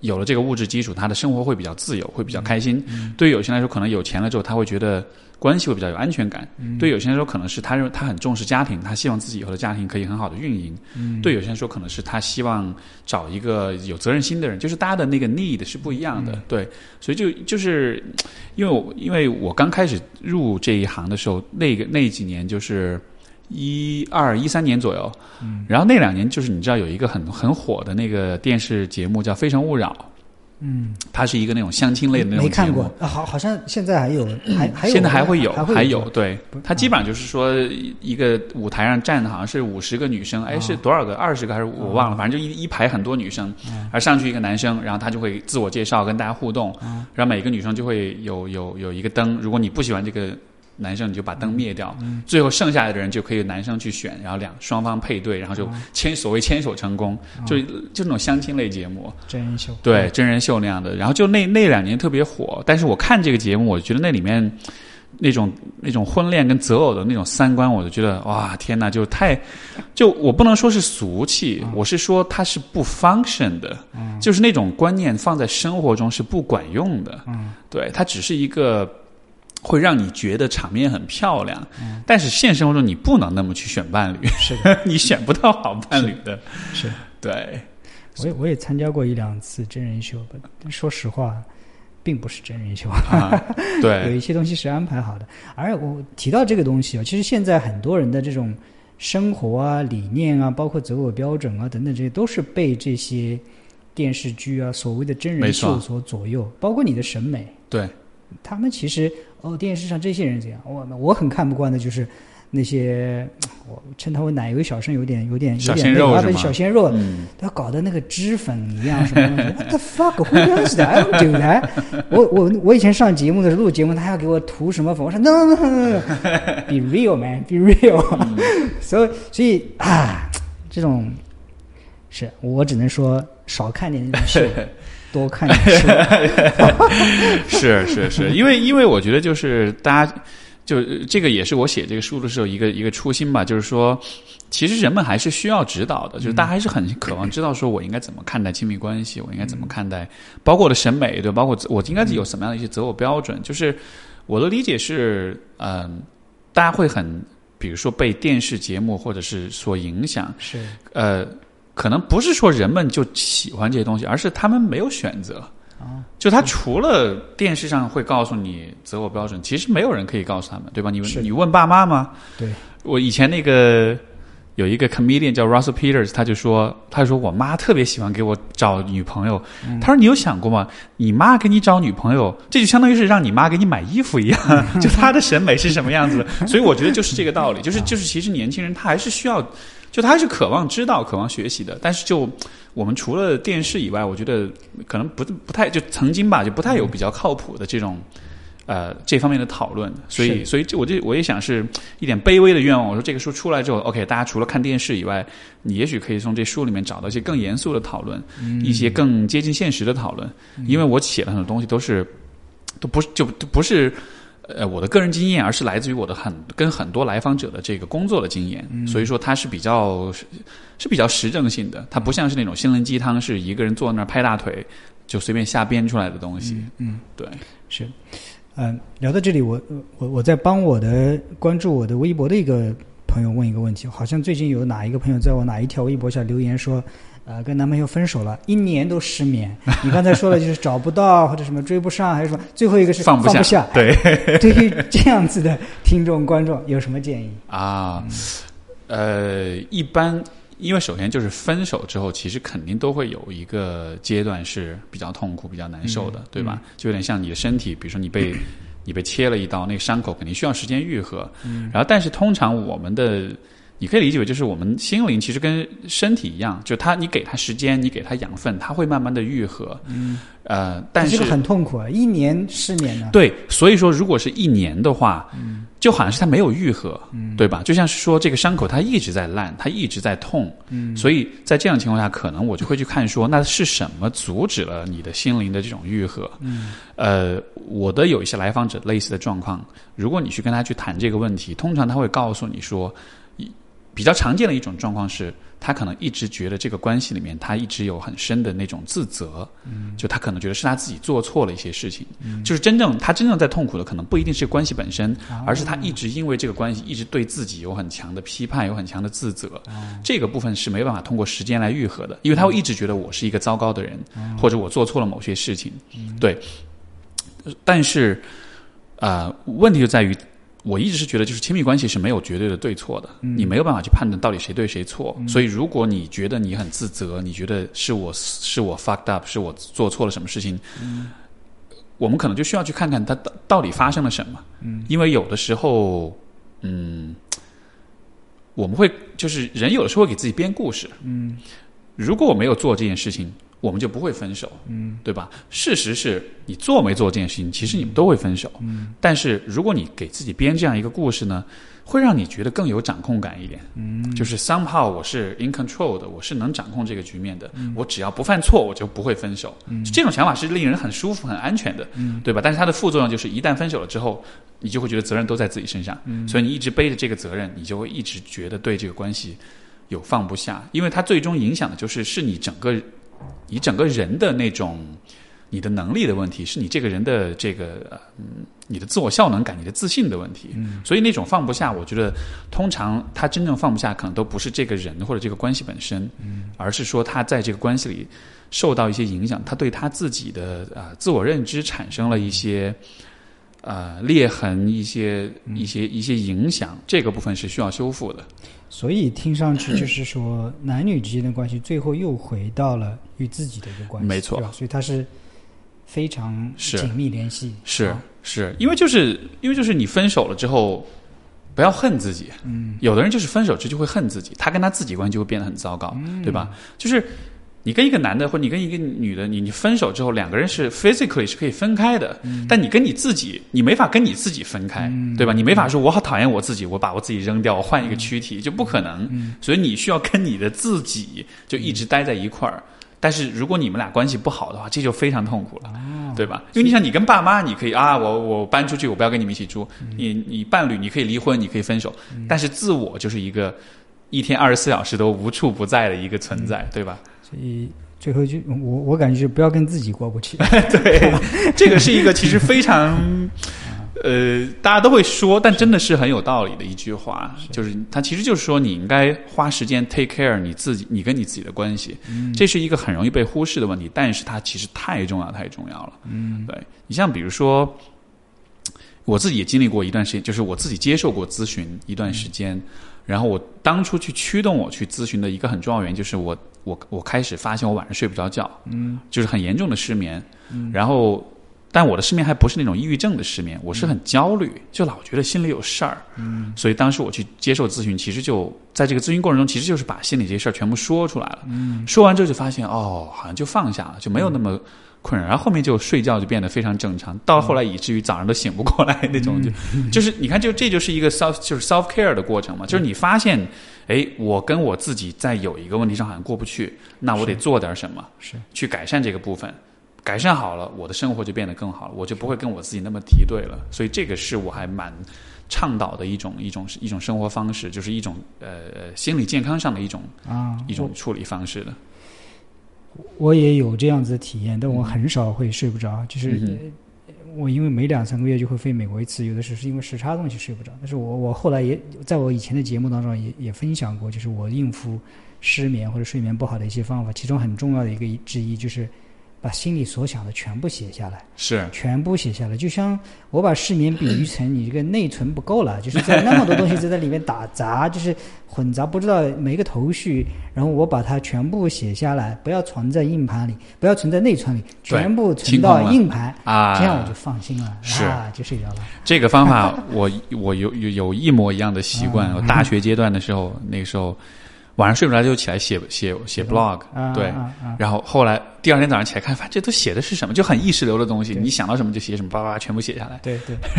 有了这个物质基础，他的生活会比较自由，会比较开心。对于有些人来说，可能有钱了之后，他会觉得。关系会比较有安全感。对有些人说，可能是他认为他很重视家庭，他希望自己以后的家庭可以很好的运营。对有些人说，可能是他希望找一个有责任心的人。就是大家的那个 need 是不一样的。对，所以就就是因为我因为我刚开始入这一行的时候，那个那几年就是一二一三年左右。嗯。然后那两年就是你知道有一个很很火的那个电视节目叫《非诚勿扰》。嗯，它是一个那种相亲类的那种没看过。啊，好，好像现在还有，还还有，现在还会有，还有，对，它基本上就是说一个舞台上站的好像是五十个女生，哎，是多少个？二十个还是我忘了，反正就一一排很多女生，而上去一个男生，然后他就会自我介绍，跟大家互动，然后每个女生就会有有有一个灯，如果你不喜欢这个。男生你就把灯灭掉，最后剩下来的人就可以男生去选，然后两双方配对，然后就牵所谓牵手成功，就就那种相亲类节目，真人秀，对真人秀那样的。然后就那那两年特别火，但是我看这个节目，我觉得那里面那种那种婚恋跟择偶的那种三观，我就觉得哇天哪，就太就我不能说是俗气，我是说它是不 function 的，就是那种观念放在生活中是不管用的，对，它只是一个。会让你觉得场面很漂亮，但是现实生活中你不能那么去选伴侣，是 [LAUGHS] 你选不到好伴侣的。是，对。我也我也参加过一两次真人秀，说实话，并不是真人秀。对，[LAUGHS] 有一些东西是安排好的。而我提到这个东西啊，其实现在很多人的这种生活啊、理念啊，包括择偶标准啊等等，这些都是被这些电视剧啊、所谓的真人秀所左右，包括你的审美。对。他们其实哦，电视上这些人怎样？我我很看不惯的就是那些我称他为奶油小生，有点有点有点那个小鲜肉，他搞的那个脂粉一样什么东西？What the fuck? Who does that? I do that. [LAUGHS] 我我我以前上节目的时候录节目，他要给我涂什么粉？我说 No No No No Be real man, be real. 所以所以啊，这种是我只能说少看点那种秀。多看点书，[LAUGHS] 是是是，因为因为我觉得就是大家就这个也是我写这个书的时候一个一个初心吧，就是说其实人们还是需要指导的，就是大家还是很渴望知道说我应该怎么看待亲密关系，我应该怎么看待，包括我的审美对，包括我应该有什么样的一些择偶标准，就是我的理解是，嗯，大家会很比如说被电视节目或者是所影响，是。呃。可能不是说人们就喜欢这些东西，而是他们没有选择。啊，就他除了电视上会告诉你择偶标准，其实没有人可以告诉他们，对吧？你是你问爸妈吗？对，我以前那个有一个 comedian 叫 Russell Peters，他就说，他说我妈特别喜欢给我找女朋友。他说你有想过吗？你妈给你找女朋友，这就相当于是让你妈给你买衣服一样，[LAUGHS] 就她的审美是什么样子的。所以我觉得就是这个道理，就是就是其实年轻人他还是需要，就他是渴望知道、渴望学习的。但是就我们除了电视以外，我觉得可能不不太就曾经吧，就不太有比较靠谱的这种。呃，这方面的讨论，所以，所以这我就我也想是一点卑微的愿望。我说这个书出来之后，OK，大家除了看电视以外，你也许可以从这书里面找到一些更严肃的讨论，一些更接近现实的讨论。因为我写的很多东西都是都不是就都不是呃我的个人经验，而是来自于我的很跟很多来访者的这个工作的经验，所以说它是比较是比较实证性的，它不像是那种心灵鸡汤，是一个人坐那儿拍大腿就随便瞎编出来的东西。嗯，对，是。嗯，聊到这里，我我我在帮我的关注我的微博的一个朋友问一个问题，好像最近有哪一个朋友在我哪一条微博下留言说，呃，跟男朋友分手了，一年都失眠。[LAUGHS] 你刚才说了，就是找不到或者什么追不上，还是说最后一个是放不下？对，[LAUGHS] 对于这样子的听众观众有什么建议啊？呃，一般。因为首先就是分手之后，其实肯定都会有一个阶段是比较痛苦、比较难受的，对吧？就有点像你的身体，比如说你被你被切了一刀，那个伤口肯定需要时间愈合。然后，但是通常我们的。你可以理解为，就是我们心灵其实跟身体一样，就它，你给它时间，你给它养分，它会慢慢的愈合。嗯，呃，但是这个很痛苦啊，一年失眠呢。对，所以说，如果是一年的话，嗯，就好像是它没有愈合，嗯，对吧？就像是说这个伤口它一直在烂，它一直在痛，嗯，所以在这样情况下，可能我就会去看说，那是什么阻止了你的心灵的这种愈合？嗯，呃，我的有一些来访者类似的状况，如果你去跟他去谈这个问题，通常他会告诉你说。比较常见的一种状况是，他可能一直觉得这个关系里面，他一直有很深的那种自责，嗯，就他可能觉得是他自己做错了一些事情，嗯，就是真正他真正在痛苦的，可能不一定是关系本身，而是他一直因为这个关系，一直对自己有很强的批判，有很强的自责，这个部分是没办法通过时间来愈合的，因为他会一直觉得我是一个糟糕的人，或者我做错了某些事情，对，但是，啊，问题就在于。我一直是觉得，就是亲密关系是没有绝对的对错的，你没有办法去判断到底谁对谁错。所以，如果你觉得你很自责，你觉得是我是我 fucked up，是我做错了什么事情，我们可能就需要去看看他到到底发生了什么。因为有的时候，嗯，我们会就是人有的时候会给自己编故事。嗯，如果我没有做这件事情。我们就不会分手，嗯，对吧？事实是你做没做这件事情，其实你们都会分手，嗯。但是如果你给自己编这样一个故事呢，会让你觉得更有掌控感一点，嗯。就是 somehow 我是 in control 的，我是能掌控这个局面的，我只要不犯错，我就不会分手。嗯，这种想法是令人很舒服、很安全的，嗯，对吧？但是它的副作用就是，一旦分手了之后，你就会觉得责任都在自己身上，嗯。所以你一直背着这个责任，你就会一直觉得对这个关系有放不下，因为它最终影响的就是是你整个。你整个人的那种，你的能力的问题，是你这个人的这个，嗯，你的自我效能感、你的自信的问题。嗯，所以那种放不下，我觉得通常他真正放不下，可能都不是这个人或者这个关系本身，嗯，而是说他在这个关系里受到一些影响，他对他自己的啊自我认知产生了一些呃裂痕、一些一些一些影响，这个部分是需要修复的。所以听上去就是说，男女之间的关系最后又回到了与自己的一个关系，没错，所以它是非常紧密联系。是是，因为就是因为就是你分手了之后，不要恨自己。嗯，有的人就是分手之后就会恨自己，他跟他自己关系就会变得很糟糕，对吧？就是。你跟一个男的，或者你跟一个女的，你你分手之后，两个人是 physically 是可以分开的，但你跟你自己，你没法跟你自己分开，对吧？你没法说我好讨厌我自己，我把我自己扔掉，我换一个躯体，就不可能。所以你需要跟你的自己就一直待在一块儿。但是如果你们俩关系不好的话，这就非常痛苦了，对吧？因为你想，你跟爸妈你可以啊，我我搬出去，我不要跟你们一起住。你你伴侣你可以离婚，你可以分手，但是自我就是一个一天二十四小时都无处不在的一个存在，对吧？所以最后就我我感觉就不要跟自己过不去。[LAUGHS] 对，这个是一个其实非常 [LAUGHS] 呃，大家都会说，但真的是很有道理的一句话，就是它其实就是说，你应该花时间 take care 你自己，你跟你自己的关系，这是一个很容易被忽视的问题，但是它其实太重要，太重要了。嗯，对你像比如说，我自己也经历过一段时间，就是我自己接受过咨询一段时间，然后我当初去驱动我去咨询的一个很重要原因，就是我我我开始发现我晚上睡不着觉，嗯，就是很严重的失眠，嗯，然后。但我的失眠还不是那种抑郁症的失眠，我是很焦虑，就老觉得心里有事儿。嗯，所以当时我去接受咨询，其实就在这个咨询过程中，其实就是把心里这些事儿全部说出来了。嗯，说完之后就发现，哦，好像就放下了，就没有那么困扰。然后后面就睡觉就变得非常正常，到后来以至于早上都醒不过来那种，就就是你看，就这就是一个 self 就是 self care 的过程嘛，就是你发现，哎，我跟我自己在有一个问题上好像过不去，那我得做点什么，是去改善这个部分。改善好了，我的生活就变得更好了，我就不会跟我自己那么敌对了。所以这个是我还蛮倡导的一种一种一种生活方式，就是一种呃心理健康上的一种啊一种处理方式的。我也有这样子的体验，但我很少会睡不着。就是我因为每两三个月就会飞美国一次，有的时候是因为时差东西睡不着。但是我我后来也在我以前的节目当中也也分享过，就是我应付失眠或者睡眠不好的一些方法，其中很重要的一个之一就是。把心里所想的全部写下来，是全部写下来。就像我把失眠比喻成你这个内存不够了，就是在那么多东西在那里面打 [LAUGHS] 杂，就是混杂，不知道每一个头绪。然后我把它全部写下来，不要存在硬盘里，不要存在内存里，全部存到硬盘啊，这样我就放心了，是啊就睡着了。这个方法 [LAUGHS] 我我有有有一模一样的习惯。我大 [LAUGHS] 学阶段的时候，那个时候。晚上睡不着就起来写写写 blog，对，然后后来第二天早上起来看，发现这都写的是什么，就很意识流的东西，你想到什么就写什么，叭叭全部写下来。对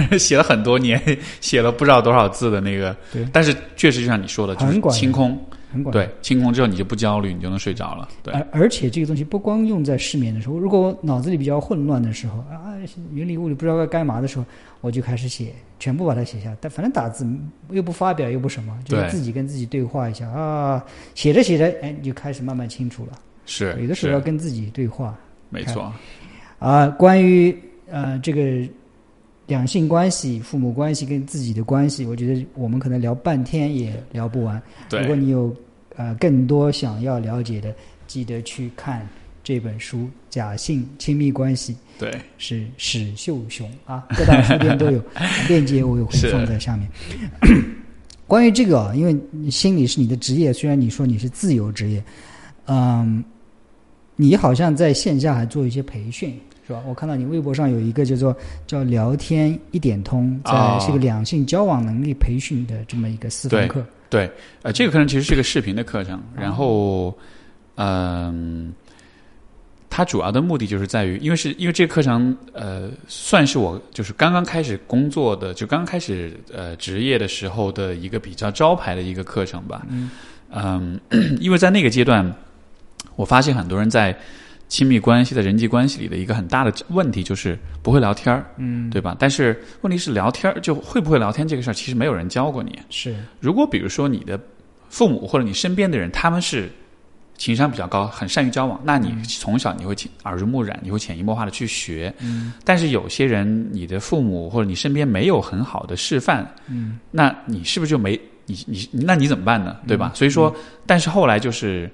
对，[LAUGHS] 写了很多年，[LAUGHS] 写了不知道多少字的那个。对，但是确实就像你说的，就是清空。很管对，清空之后你就不焦虑，你就能睡着了。对，而而且这个东西不光用在失眠的时候，如果我脑子里比较混乱的时候啊，云里雾里不知道该干嘛的时候，我就开始写，全部把它写下。但反正打字又不发表又不什么，就是自己跟自己对话一下啊。写着写着，哎，你就开始慢慢清楚了。是，有的时候要跟自己对话。没错。啊，关于呃这个两性关系、父母关系跟自己的关系，我觉得我们可能聊半天也聊不完。如果你有。呃，更多想要了解的，记得去看这本书《假性亲密关系》。对，是史秀雄啊，各大书店都有 [LAUGHS] 链接，我也会放在下面。关于这个，因为心理是你的职业，虽然你说你是自由职业，嗯，你好像在线下还做一些培训，是吧？我看到你微博上有一个叫做“叫聊天一点通”，在是个两性交往能力培训的这么一个私房课。对，呃，这个课程其实是个视频的课程，然后，嗯，它主要的目的就是在于，因为是因为这个课程，呃，算是我就是刚刚开始工作的，就刚刚开始呃职业的时候的一个比较招牌的一个课程吧。嗯，[COUGHS] 因为在那个阶段，我发现很多人在。亲密关系的人际关系里的一个很大的问题就是不会聊天儿，嗯，对吧？但是问题是聊天儿就会不会聊天这个事儿，其实没有人教过你。是，如果比如说你的父母或者你身边的人他们是情商比较高，很善于交往，那你从小你会耳濡目染，你会潜移默化的去学。嗯，但是有些人你的父母或者你身边没有很好的示范，嗯，那你是不是就没你你那你怎么办呢？对吧？所以说，但是后来就是。嗯，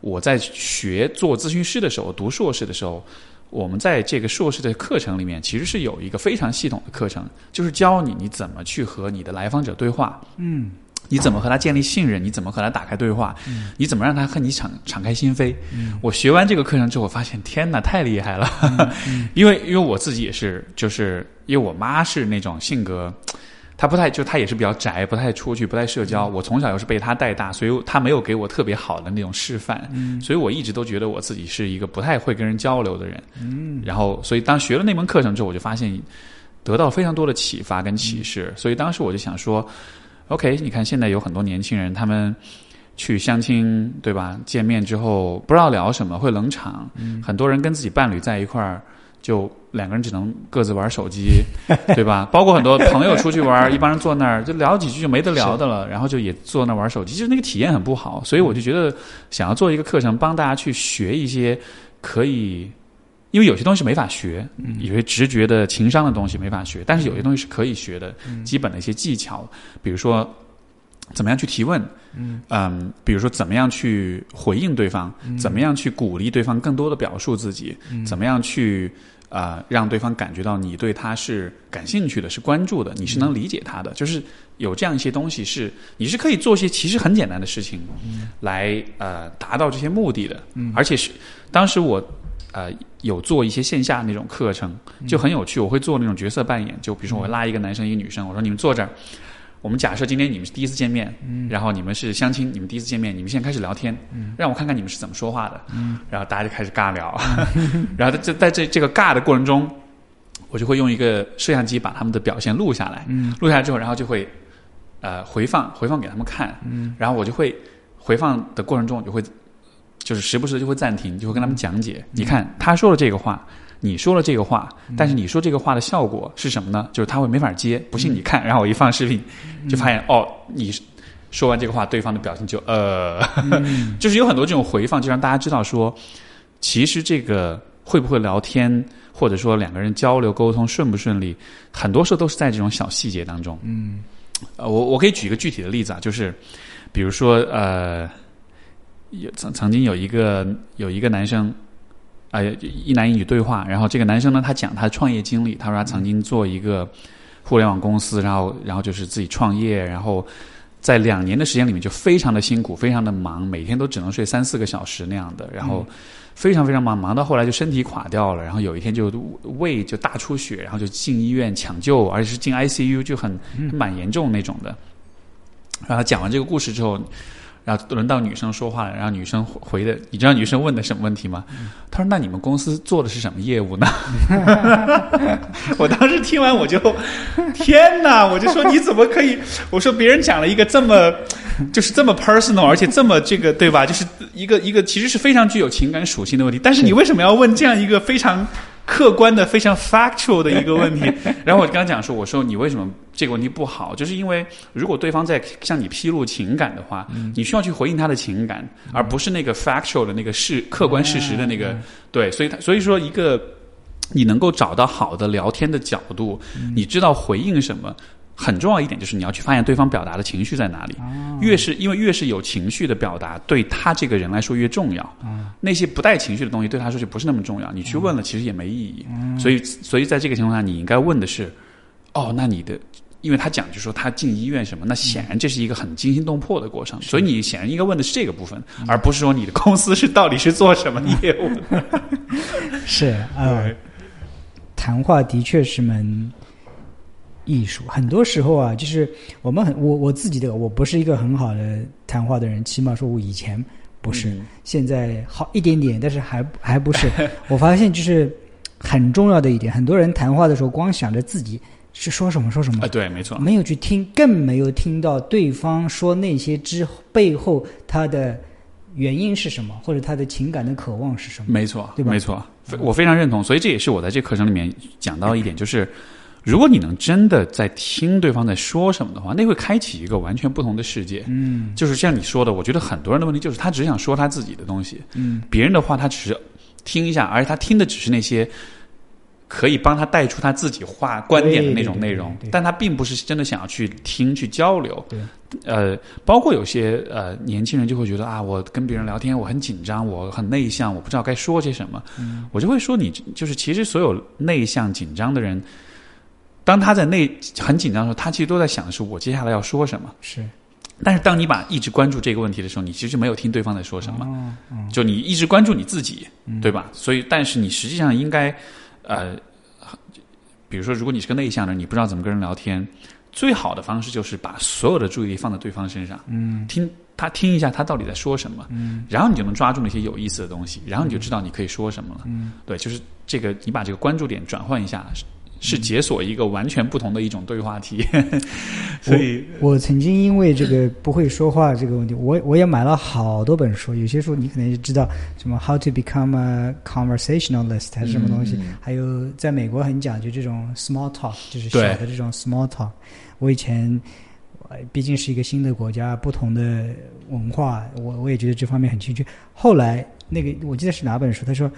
我在学做咨询师的时候，读硕士的时候，我们在这个硕士的课程里面，其实是有一个非常系统的课程，就是教你你怎么去和你的来访者对话。嗯，你怎么和他建立信任？你怎么和他打开对话？嗯，你怎么让他和你敞敞开心扉？嗯，我学完这个课程之后，发现天哪，太厉害了！[LAUGHS] 因为因为我自己也是，就是因为我妈是那种性格。他不太就他也是比较宅，不太出去，不太社交。我从小又是被他带大，所以他没有给我特别好的那种示范。嗯，所以我一直都觉得我自己是一个不太会跟人交流的人。嗯，然后所以当学了那门课程之后，我就发现得到非常多的启发跟启示。所以当时我就想说，OK，你看现在有很多年轻人，他们去相亲，对吧？见面之后不知道聊什么，会冷场。嗯，很多人跟自己伴侣在一块儿。就两个人只能各自玩手机，[LAUGHS] 对吧？包括很多朋友出去玩，[LAUGHS] 一帮人坐那儿就聊几句就没得聊的了，然后就也坐那玩手机，就是那个体验很不好。所以我就觉得想要做一个课程，帮大家去学一些可以因为有些东西没法学，有些直觉的情商的东西没法学，但是有些东西是可以学的，基本的一些技巧，比如说怎么样去提问，嗯，比如说怎么样去回应对方，怎么样去鼓励对方更多的表述自己，怎么样去啊让对方感觉到你对他是感兴趣的，是关注的，你是能理解他的，就是有这样一些东西是你是可以做一些其实很简单的事情来呃达到这些目的的，而且是当时我呃有做一些线下那种课程，就很有趣。我会做那种角色扮演，就比如说我拉一个男生一个女生，我说你们坐这儿，我们假设今天你们是第一次见面，然后你们是相亲，你们第一次见面，你们现在开始聊天，让我看看你们是怎么说话的，然后大家就开始尬聊，[LAUGHS] 然后在在这这个尬的过程中，我就会用一个摄像机把他们的表现录下来，录下来之后，然后就会呃回放回放给他们看，然后我就会回放的过程中，我就会。就是时不时就会暂停，就会跟他们讲解。你看他说了这个话，你说了这个话，但是你说这个话的效果是什么呢？就是他会没法接。不信你看，然后我一放视频，就发现哦，你说完这个话，对方的表情就呃，[LAUGHS] 就是有很多这种回放，就让大家知道说，其实这个会不会聊天，或者说两个人交流沟通顺不顺利，很多时候都是在这种小细节当中。嗯，呃，我我可以举一个具体的例子啊，就是比如说呃。有曾曾经有一个有一个男生，啊，一男一女对话，然后这个男生呢，他讲他的创业经历，他说他曾经做一个互联网公司，然后然后就是自己创业，然后在两年的时间里面就非常的辛苦，非常的忙，每天都只能睡三四个小时那样的，然后非常非常忙，忙到后来就身体垮掉了，然后有一天就胃就大出血，然后就进医院抢救，而且是进 ICU，就很蛮严重那种的。然后讲完这个故事之后。然后轮到女生说话了，然后女生回的，你知道女生问的什么问题吗？她说：“那你们公司做的是什么业务呢？” [LAUGHS] [LAUGHS] 我当时听完我就天哪！我就说你怎么可以？我说别人讲了一个这么就是这么 personal，而且这么这个对吧？就是一个一个其实是非常具有情感属性的问题，但是你为什么要问这样一个非常？客观的、非常 factual 的一个问题，[LAUGHS] 然后我刚刚讲说：“我说你为什么这个问题不好？就是因为如果对方在向你披露情感的话，你需要去回应他的情感，而不是那个 factual 的那个事客观事实的那个对。所以，他所以说，一个你能够找到好的聊天的角度，你知道回应什么。”很重要一点就是你要去发现对方表达的情绪在哪里，越是因为越是有情绪的表达，对他这个人来说越重要。那些不带情绪的东西对他说就不是那么重要，你去问了其实也没意义。所以，所以在这个情况下，你应该问的是：哦，那你的，因为他讲就说他进医院什么，那显然这是一个很惊心动魄的过程，所以你显然应该问的是这个部分，而不是说你的公司是到底是做什么业务。[LAUGHS] 是啊，谈话的确是门。艺术很多时候啊，就是我们很我我自己的，我不是一个很好的谈话的人，起码说我以前不是，现在好一点点，但是还还不是。[LAUGHS] 我发现就是很重要的一点，很多人谈话的时候光想着自己是说什么说什么，啊，对，没错，没有去听，更没有听到对方说那些之背后他的原因是什么，或者他的情感的渴望是什么，没错，对吧？没错，我非常认同，所以这也是我在这课程里面讲到一点，就是。如果你能真的在听对方在说什么的话，那会开启一个完全不同的世界。嗯，就是像你说的，我觉得很多人的问题就是他只想说他自己的东西。嗯，别人的话他只是听一下，而且他听的只是那些可以帮他带出他自己话观点的那种内容，但他并不是真的想要去听去交流。对，呃，包括有些呃年轻人就会觉得啊，我跟别人聊天我很紧张，我很内向，我不知道该说些什么。嗯，我就会说你就是其实所有内向紧张的人。当他在内很紧张的时候，他其实都在想的是我接下来要说什么。是，但是当你把一直关注这个问题的时候，你其实就没有听对方在说什么。就你一直关注你自己，对吧？所以，但是你实际上应该，呃，比如说，如果你是个内向的人，你不知道怎么跟人聊天，最好的方式就是把所有的注意力放在对方身上，嗯，听他听一下他到底在说什么，嗯，然后你就能抓住那些有意思的东西，然后你就知道你可以说什么了。嗯，对，就是这个，你把这个关注点转换一下。是解锁一个完全不同的一种对话体验，所以我曾经因为这个不会说话这个问题，我我也买了好多本书。有些书你可能就知道什么 How to become a conversationalist 还是什么东西，还有在美国很讲究这种 small talk，就是小的这种 small talk。我以前毕竟是一个新的国家，不同的文化，我我也觉得这方面很兴趣。后来那个我记得是哪本书，他说。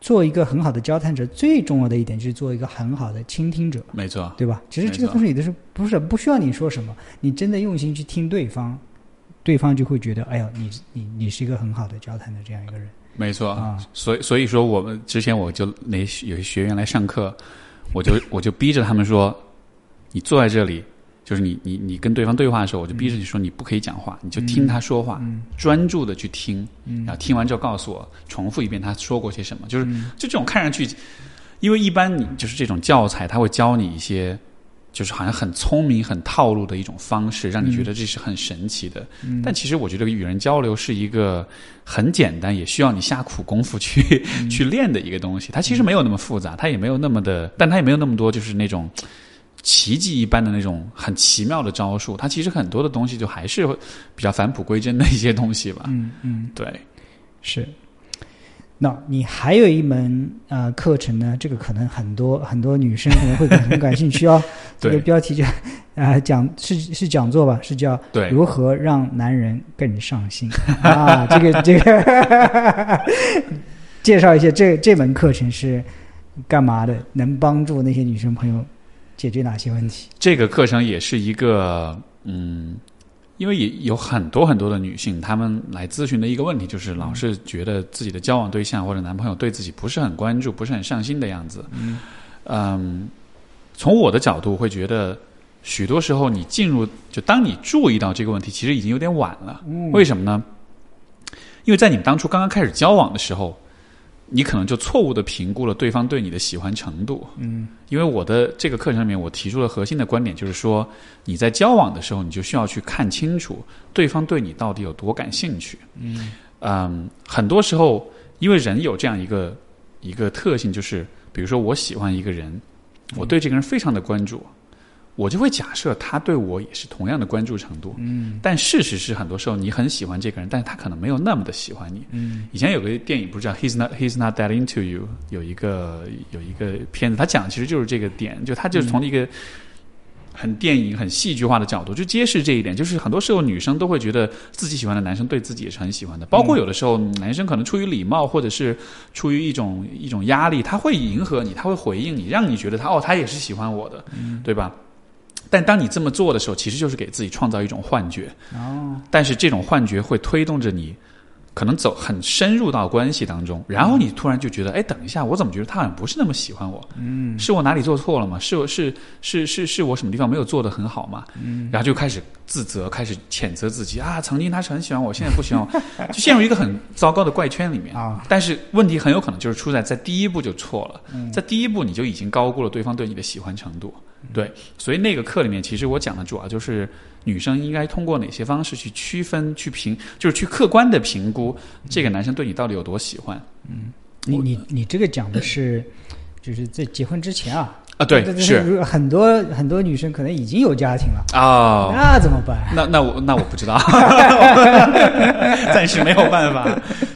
做一个很好的交谈者，最重要的一点就是做一个很好的倾听者，没错，对吧？其实这个东西有的时候不是不需要你说什么，你真的用心去听对方，对方就会觉得，哎呀，你你你是一个很好的交谈的这样一个人没错。啊。所以所以说，我们之前我就那有些学员来上课，我就我就逼着他们说，你坐在这里，就是你你你跟对方对话的时候，我就逼着你说，你不可以讲话，你就听他说话，嗯。专注的去听，嗯。然后听完之后告诉我，重复一遍他说过些什么，就是就这种看上去，因为一般你就是这种教材，他会教你一些。就是好像很聪明、很套路的一种方式，让你觉得这是很神奇的。嗯。但其实我觉得与人交流是一个很简单，也需要你下苦功夫去、去练的一个东西。它其实没有那么复杂，它也没有那么的，但它也没有那么多就是那种奇迹一般的那种很奇妙的招数。它其实很多的东西就还是比较返璞归真的一些东西吧。嗯嗯，对，是。那你还有一门呃课程呢？这个可能很多很多女生可能会很感兴趣哦。[LAUGHS] 这个标题就啊、[LAUGHS] 讲是是讲座吧？是叫对，如何让男人更上心 [LAUGHS] 啊？这个这个，介绍一下这这门课程是干嘛的？能帮助那些女生朋友解决哪些问题？这个课程也是一个嗯，因为也有很多很多的女性，她们来咨询的一个问题就是，老是觉得自己的交往对象或者男朋友对自己不是很关注、不是很上心的样子。嗯，从我的角度会觉得，许多时候你进入，就当你注意到这个问题，其实已经有点晚了。为什么呢？因为在你们当初刚刚开始交往的时候，你可能就错误的评估了对方对你的喜欢程度。嗯因为我的这个课程里面，我提出了核心的观点，就是说你在交往的时候，你就需要去看清楚对方对你到底有多感兴趣。嗯嗯，很多时候，因为人有这样一个一个特性，就是比如说我喜欢一个人，我对这个人非常的关注，我就会假设他对我也是同样的关注程度。嗯但事实是，很多时候你很喜欢这个人，但是他可能没有那么的喜欢你。嗯以前有个电影不是叫《He's Not He's Not That Into You》，有一个有一个片子，他讲的其实就是这个点，就他就是从一个很电影、很戏剧化的角度，就揭示这一点。就是很多时候女生都会觉得自己喜欢的男生对自己也是很喜欢的，包括有的时候男生可能出于礼貌，或者是出于一种一种压力，他会迎合你，他会回应你，让你觉得他哦，他也是喜欢我的，对吧？但当你这么做的时候，其实就是给自己创造一种幻觉。哦但是这种幻觉会推动着你，可能走很深入到关系当中，然后你突然就觉得，哎，等一下，我怎么觉得他好像不是那么喜欢我？嗯是我哪里做错了吗？是我是是是是我什么地方没有做得很好吗？嗯然后就开始自责，开始谴责自己啊，曾经他是很喜欢我，现在不喜欢我，[LAUGHS] 就陷入一个很糟糕的怪圈里面。啊但是问题很有可能就是出在在第一步就错了，嗯在第一步你就已经高估了对方对你的喜欢程度。对，所以那个课里面，其实我讲的主要就是女生应该通过哪些方式去区分、去评，就是去客观的评估这个男生对你到底有多喜欢。嗯。你你你这个讲的是，就是在结婚之前啊。啊。对，是很多很多女生可能已经有家庭了，哦，那怎么办？那那我那我不知道，[LAUGHS] 暂时没有办法。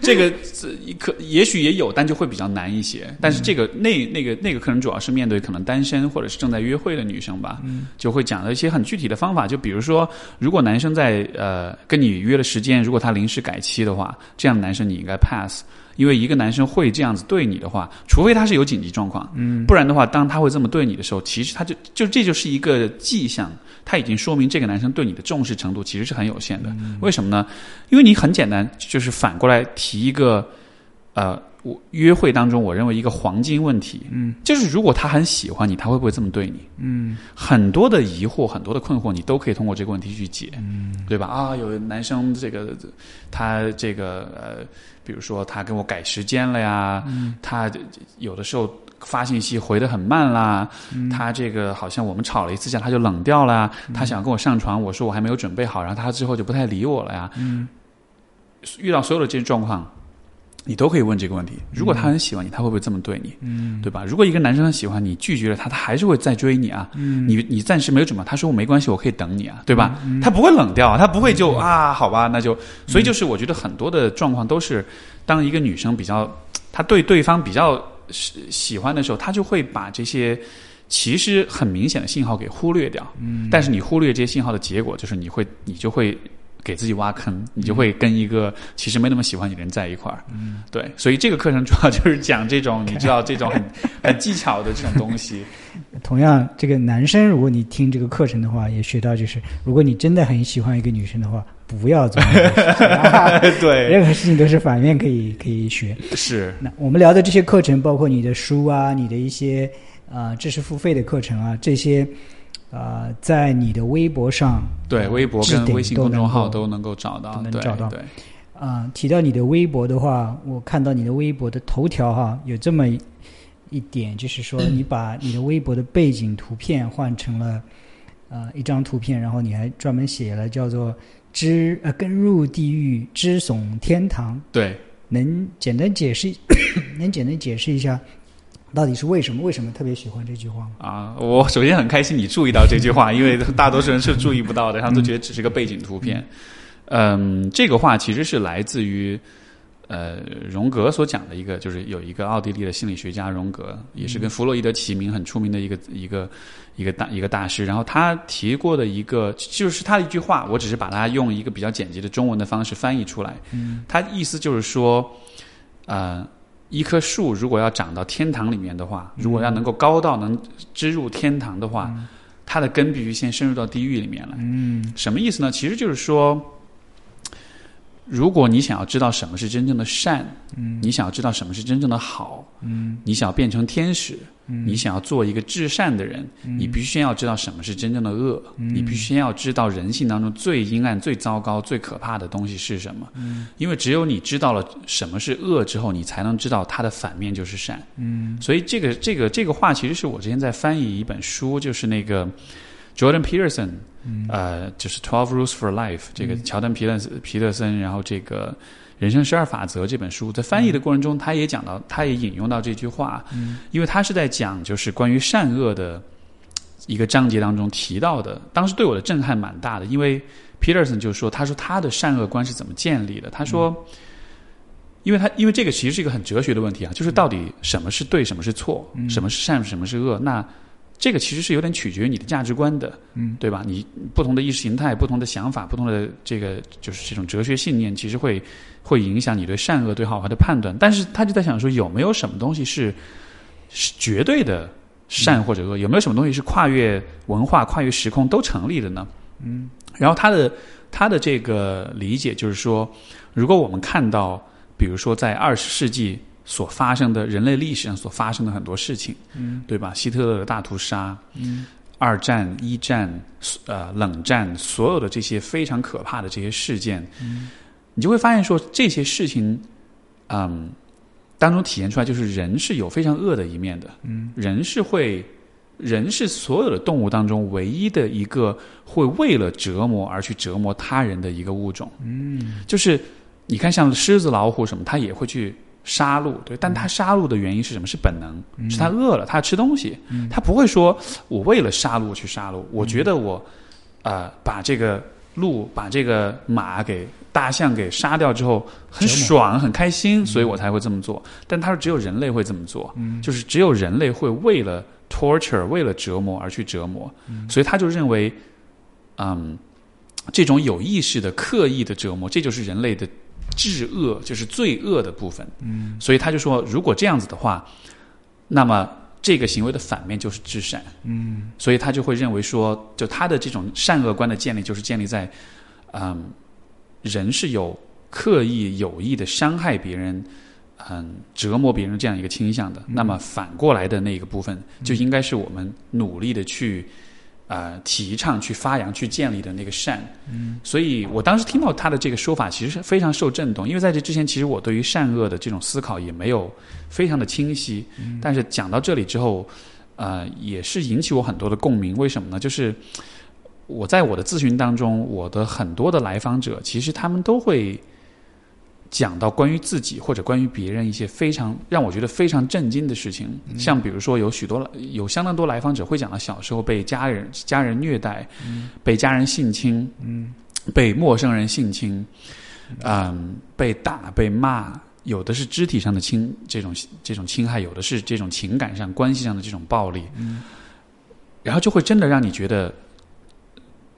这个这可也许也有，但就会比较难一些。但是这个那那个那个课程主要是面对可能单身或者是正在约会的女生吧，就会讲了一些很具体的方法。就比如说，如果男生在呃跟你约了时间，如果他临时改期的话，这样的男生你应该 pass。因为一个男生会这样子对你的话，除非他是有紧急状况，嗯，不然的话，当他会这么对你的时候，其实他就就这就是一个迹象，他已经说明这个男生对你的重视程度其实是很有限的。为什么呢？因为你很简单，就是反过来提一个，呃，我约会当中我认为一个黄金问题，嗯，就是如果他很喜欢你，他会不会这么对你？嗯很多的疑惑，很多的困惑，你都可以通过这个问题去解，嗯对吧？啊，有男生这个他这个呃，比如说他跟我改时间了呀，他有的时候发信息回的很慢啦，他这个好像我们吵了一次架他就冷掉了呀，他想跟我上床，我说我还没有准备好，然后他之后就不太理我了呀。遇到所有的这些状况。你都可以问这个问题。如果他很喜欢你，他会不会这么对你？嗯对吧？如果一个男生很喜欢你，拒绝了他，他还是会再追你啊。嗯你你暂时没有准备，他说我没关系，我可以等你啊，对吧？他不会冷掉啊，他不会就啊，好吧，那就。所以就是我觉得很多的状况都是，当一个女生比较，她对对方比较喜喜欢的时候，她就会把这些其实很明显的信号给忽略掉。嗯。但是你忽略这些信号的结果，就是你会你就会给自己挖坑，你就会跟一个其实没那么喜欢你的人在一块儿。嗯，对，所以这个课程主要就是讲这种 [LAUGHS] 你知道这种很很技巧的这种东西。[LAUGHS] 同样，这个男生如果你听这个课程的话，也学到就是，如果你真的很喜欢一个女生的话，不要做 [LAUGHS] 对，任何事情都是反面可以可以学。是那我们聊的这些课程，包括你的书啊，你的一些呃知识付费的课程啊，这些呃，在你的微博上对，微博跟微信公众号都能够找到，都能找到对。啊、提到你的微博的话，我看到你的微博的头条哈，有这么一一点，就是说 [CLEARS THROAT] 你把你的微博的背景图片换成了呃一张图片，然后你还专门写了叫做“知呃跟入地狱，知耸天堂对，”，能简单解释 [COUGHS] 能简单解释一下，到底是为什么？为什么特别喜欢这句话吗？啊，我首先很开心你注意到这句话，因为大多数人是注意不到的，他们都觉得只是个背景图片。嗯，这个话其实是来自于呃荣格所讲的一个，就是有一个奥地利的心理学家荣格，也是跟弗洛伊德齐名，很出名的一个一个一个大一个大师。然后他提过的一个，就是他的一句话，我只是把它用一个比较简洁的中文的方式翻译出来。嗯，他意思就是说，呃。一棵树如果要长到天堂里面的话，如果要能够高到能植入天堂的话，它的根必须先深入到地狱里面来。嗯什么意思呢？其实就是说，如果你想要知道什么是真正的善，嗯。你想要知道什么是真正的好，嗯。你想要变成天使，嗯。你想要做一个至善的人，你必须先要知道什么是真正的恶，嗯。你必须先要知道人性当中最阴暗、最糟糕、最可怕的东西是什么。嗯。因为只有你知道了什么是恶之后，你才能知道它的反面就是善。嗯。所以这个这个这个话，其实是我之前在翻译一本书，就是那个 Jordan Peterson，嗯。呃，就是 Twelve Rules for Life，这个乔丹皮特皮特森，然后这个人生十二法则这本书，在翻译的过程中，他也讲到，他也引用到这句话，嗯。因为他是在讲就是关于善恶的一个章节当中提到的，当时对我的震撼蛮大的，因为 Peterson 就说，他说他的善恶观是怎么建立的？他说，因为他因为这个其实是一个很哲学的问题啊，就是到底什么是对，什么是错，什么是善，什么是恶？那这个其实是有点取决于你的价值观的，嗯，对吧？你不同的意识形态、不同的想法、不同的这个就是这种哲学信念，其实会会影响你对善恶、对好坏的判断。但是他就在想说，有没有什么东西是是绝对的善或者恶？有没有什么东西是跨越文化、跨越时空都成立的呢？嗯，然后他的他的这个理解就是说，如果我们看到，比如说在二十世纪所发生的人类历史上所发生的很多事情，嗯，对吧？希特勒的大屠杀，嗯，二战、一战，呃，冷战，所有的这些非常可怕的这些事件，嗯，你就会发现说这些事情，嗯，当中体现出来就是人是有非常恶的一面的，嗯，人是会。人是所有的动物当中唯一的一个会为了折磨而去折磨他人的一个物种。嗯，就是你看，像狮子、老虎什么，它也会去杀戮，对，但他杀戮的原因是什么？是本能，是他饿了，他要吃东西，他不会说我为了杀戮去杀戮。我觉得我呃把这个鹿、把这个马给大象给杀掉之后很爽、很开心，所以我才会这么做。但他说只有人类会这么做，就是只有人类会为了 torture、为了折磨而去折磨，所以他就认为，嗯，这种有意识的、刻意的折磨，这就是人类的至恶，就是罪恶的部分。嗯，所以他就说，如果这样子的话，那么这个行为的反面就是至善。嗯，所以他就会认为说，就他的这种善恶观的建立，就是建立在，嗯，人是有刻意有意的伤害别人，嗯，折磨别人这样一个倾向的。那么反过来的那个部分，就应该是我们努力的去。呃，提倡、去发扬、去建立的那个善，嗯，所以我当时听到他的这个说法，其实是非常受震动，因为在这之前，其实我对于善恶的这种思考也没有非常的清晰，嗯、但是讲到这里之后，呃，也是引起我很多的共鸣。为什么呢？就是我在我的咨询当中，我的很多的来访者，其实他们都会讲到关于自己或者关于别人一些非常让我觉得非常震惊的事情，像比如说有许多有相当多来访者会讲到小时候被家人家人虐待，被家人性侵，嗯，被陌生人性侵，嗯，被打被骂。有的是肢体上的侵这种这种侵害，有的是这种情感上关系上的这种暴力，嗯，然后就会真的让你觉得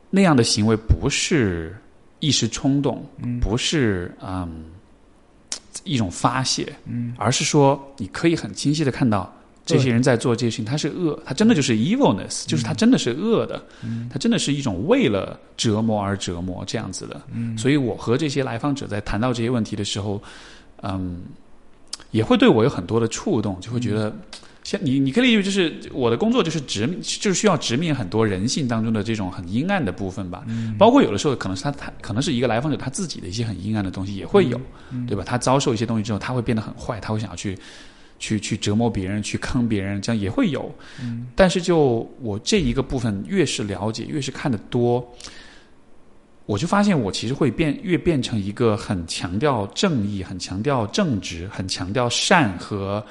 那样的行为不是一时冲动，不是嗯一种发泄，嗯而是说你可以很清晰的看到这些人在做这些事情，他是恶，他真的就是 evilness，、就是他真的是恶的，他真的是一种为了折磨而折磨这样子的。所以我和这些来访者在谈到这些问题的时候，嗯，也会对我有很多的触动，就会觉得。像你，你可以理解就是我的工作就是直，就是需要直面很多人性当中的这种很阴暗的部分吧。包括有的时候可能是他他可能是一个来访者他自己的一些很阴暗的东西也会有，对吧？他遭受一些东西之后，他会变得很坏，他会想要去去去折磨别人，去坑别人，这样也会有。但是就我这一个部分越是了解，越是看得多，我就发现我其实会变越变成一个很强调正义、很强调正直、很强调善和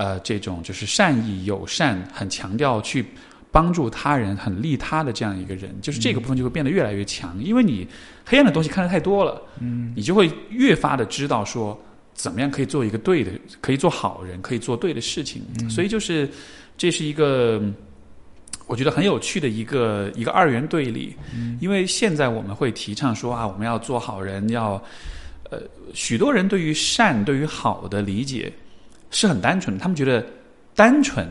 呃这种就是善意、友善，很强调去帮助他人、很利他的这样一个人。就是这个部分就会变得越来越强，因为你黑暗的东西看得太多了，嗯你就会越发的知道说怎么样可以做一个对的，可以做好人，可以做对的事情。所以就是这是一个我觉得很有趣的一个一个二元对立。因为现在我们会提倡说啊，我们要做好人，要呃，许多人对于善、对于好的理解是很单纯的，他们觉得单纯、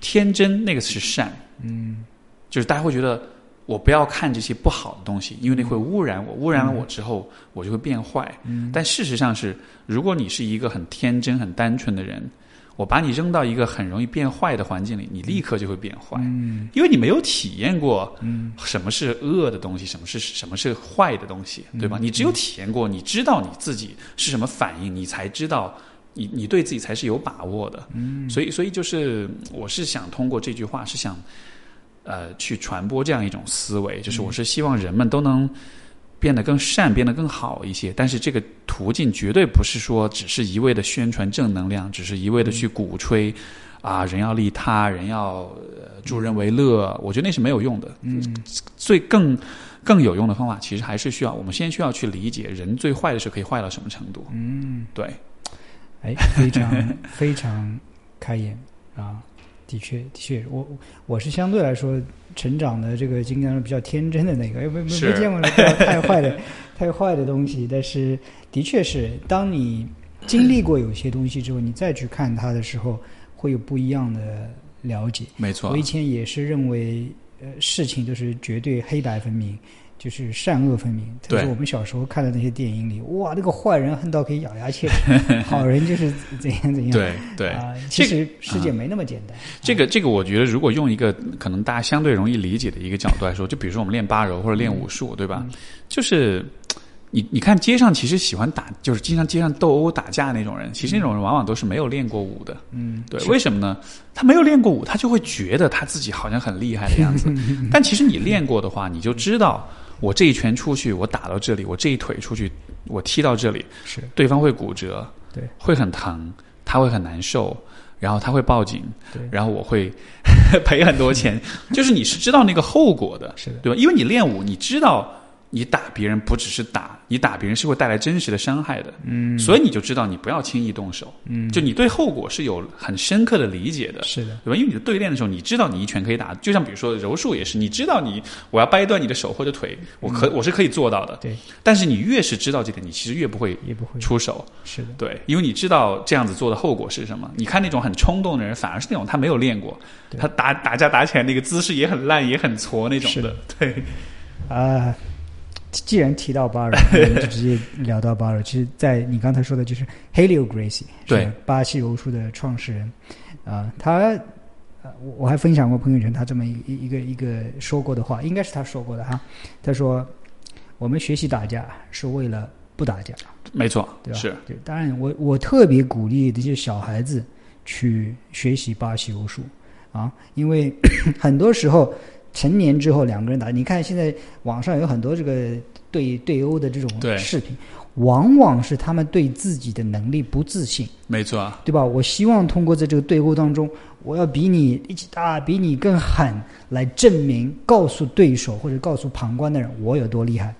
天真那个是善，嗯就是大家会觉得我不要看这些不好的东西，因为那会污染我，污染了我之后，我就会变坏。嗯但事实上是，如果你是一个很天真、很单纯的人，我把你扔到一个很容易变坏的环境里，你立刻就会变坏，嗯因为你没有体验过嗯什么是恶的东西，什么是什么是坏的东西，对吧？你只有体验过，你知道你自己是什么反应，你才知道你你对自己才是有把握的。嗯所以，所以就是我是想通过这句话，是想呃去传播这样一种思维，就是我是希望人们都能变得更善，变得更好一些。但是这个途径绝对不是说只是一味的宣传正能量，只是一味的去鼓吹。啊，人要利他，人要、呃、助人为乐，我觉得那是没有用的。嗯最更更有用的方法，其实还是需要我们先需要去理解人最坏的时候可以坏到什么程度。嗯，对，哎，[LAUGHS] 非常非常开眼啊！的确，的确，我我是相对来说成长的这个经历当中比较天真的那个，没没没见过太太坏的太坏的东西。但是，的确是当你经历过有些东西之后，你再去看它的时候，会有不一样的了解。没错我以，前也是认为，呃，事情都是绝对黑白分明，就是善恶分明。特别是对我们小时候看的那些电影里，哇，那个坏人恨到可以咬牙切齿，[LAUGHS] 好人就是怎样怎样。对对。啊、其实世界没那么简单。这个这个，我觉得如果用一个可能大家相对容易理解的一个角度来说，就比如说我们练八柔或者练武术，对吧？就是你你看街上其实喜欢打，就是经常街上斗殴打架那种人，其实那种人往往都是没有练过武的。嗯，对，为什么呢？他没有练过武，他就会觉得他自己好像很厉害的样子。[LAUGHS] 但其实你练过的话，你就知道，我这一拳出去，我打到这里，我这一腿出去，我踢到这里，是对方会骨折，对，会很疼，他会很难受，然后他会报警，对然后我会 [LAUGHS] 赔很多钱。就是你是知道那个后果的，是的，对吧？因为你练武，你知道你打别人不只是打，你打别人是会带来真实的伤害的，嗯所以你就知道你不要轻易动手。嗯，就你对后果是有很深刻的理解的，是的，对吧？因为你的对练的时候，你知道你一拳可以打，就像比如说柔术也是，你知道你我要掰断你的手或者腿，我可、我是可以做到的。对，但是你越是知道这点，你其实越不会也不会出手。是的，对，因为你知道这样子做的后果是什么。你看那种很冲动的人，反而是那种他没有练过，对他打打架打起来那个姿势也很烂，也很挫那种是的。对，啊。既然提到巴尔，[LAUGHS] 我们就直接聊到巴尔。其实，在你刚才说的，就是 Helio Gracie，对是巴西柔术的创始人啊、他呃我我还分享过朋友圈他这么一一一个一个说过的话，应该是他说过的哈。他说：“我们学习打架是为了不打架。”没错，对吧？是对，当然我我特别鼓励这些小孩子去学习巴西柔术啊，因为 [COUGHS] 很多时候成年之后两个人打，你看现在网上有很多这个对对殴的这种视频，往往是他们对自己的能力不自信，没错，对吧？我希望通过在这个对殴当中，我要比你一起打，比你更狠，来证明告诉对手或者告诉旁观的人我有多厉害。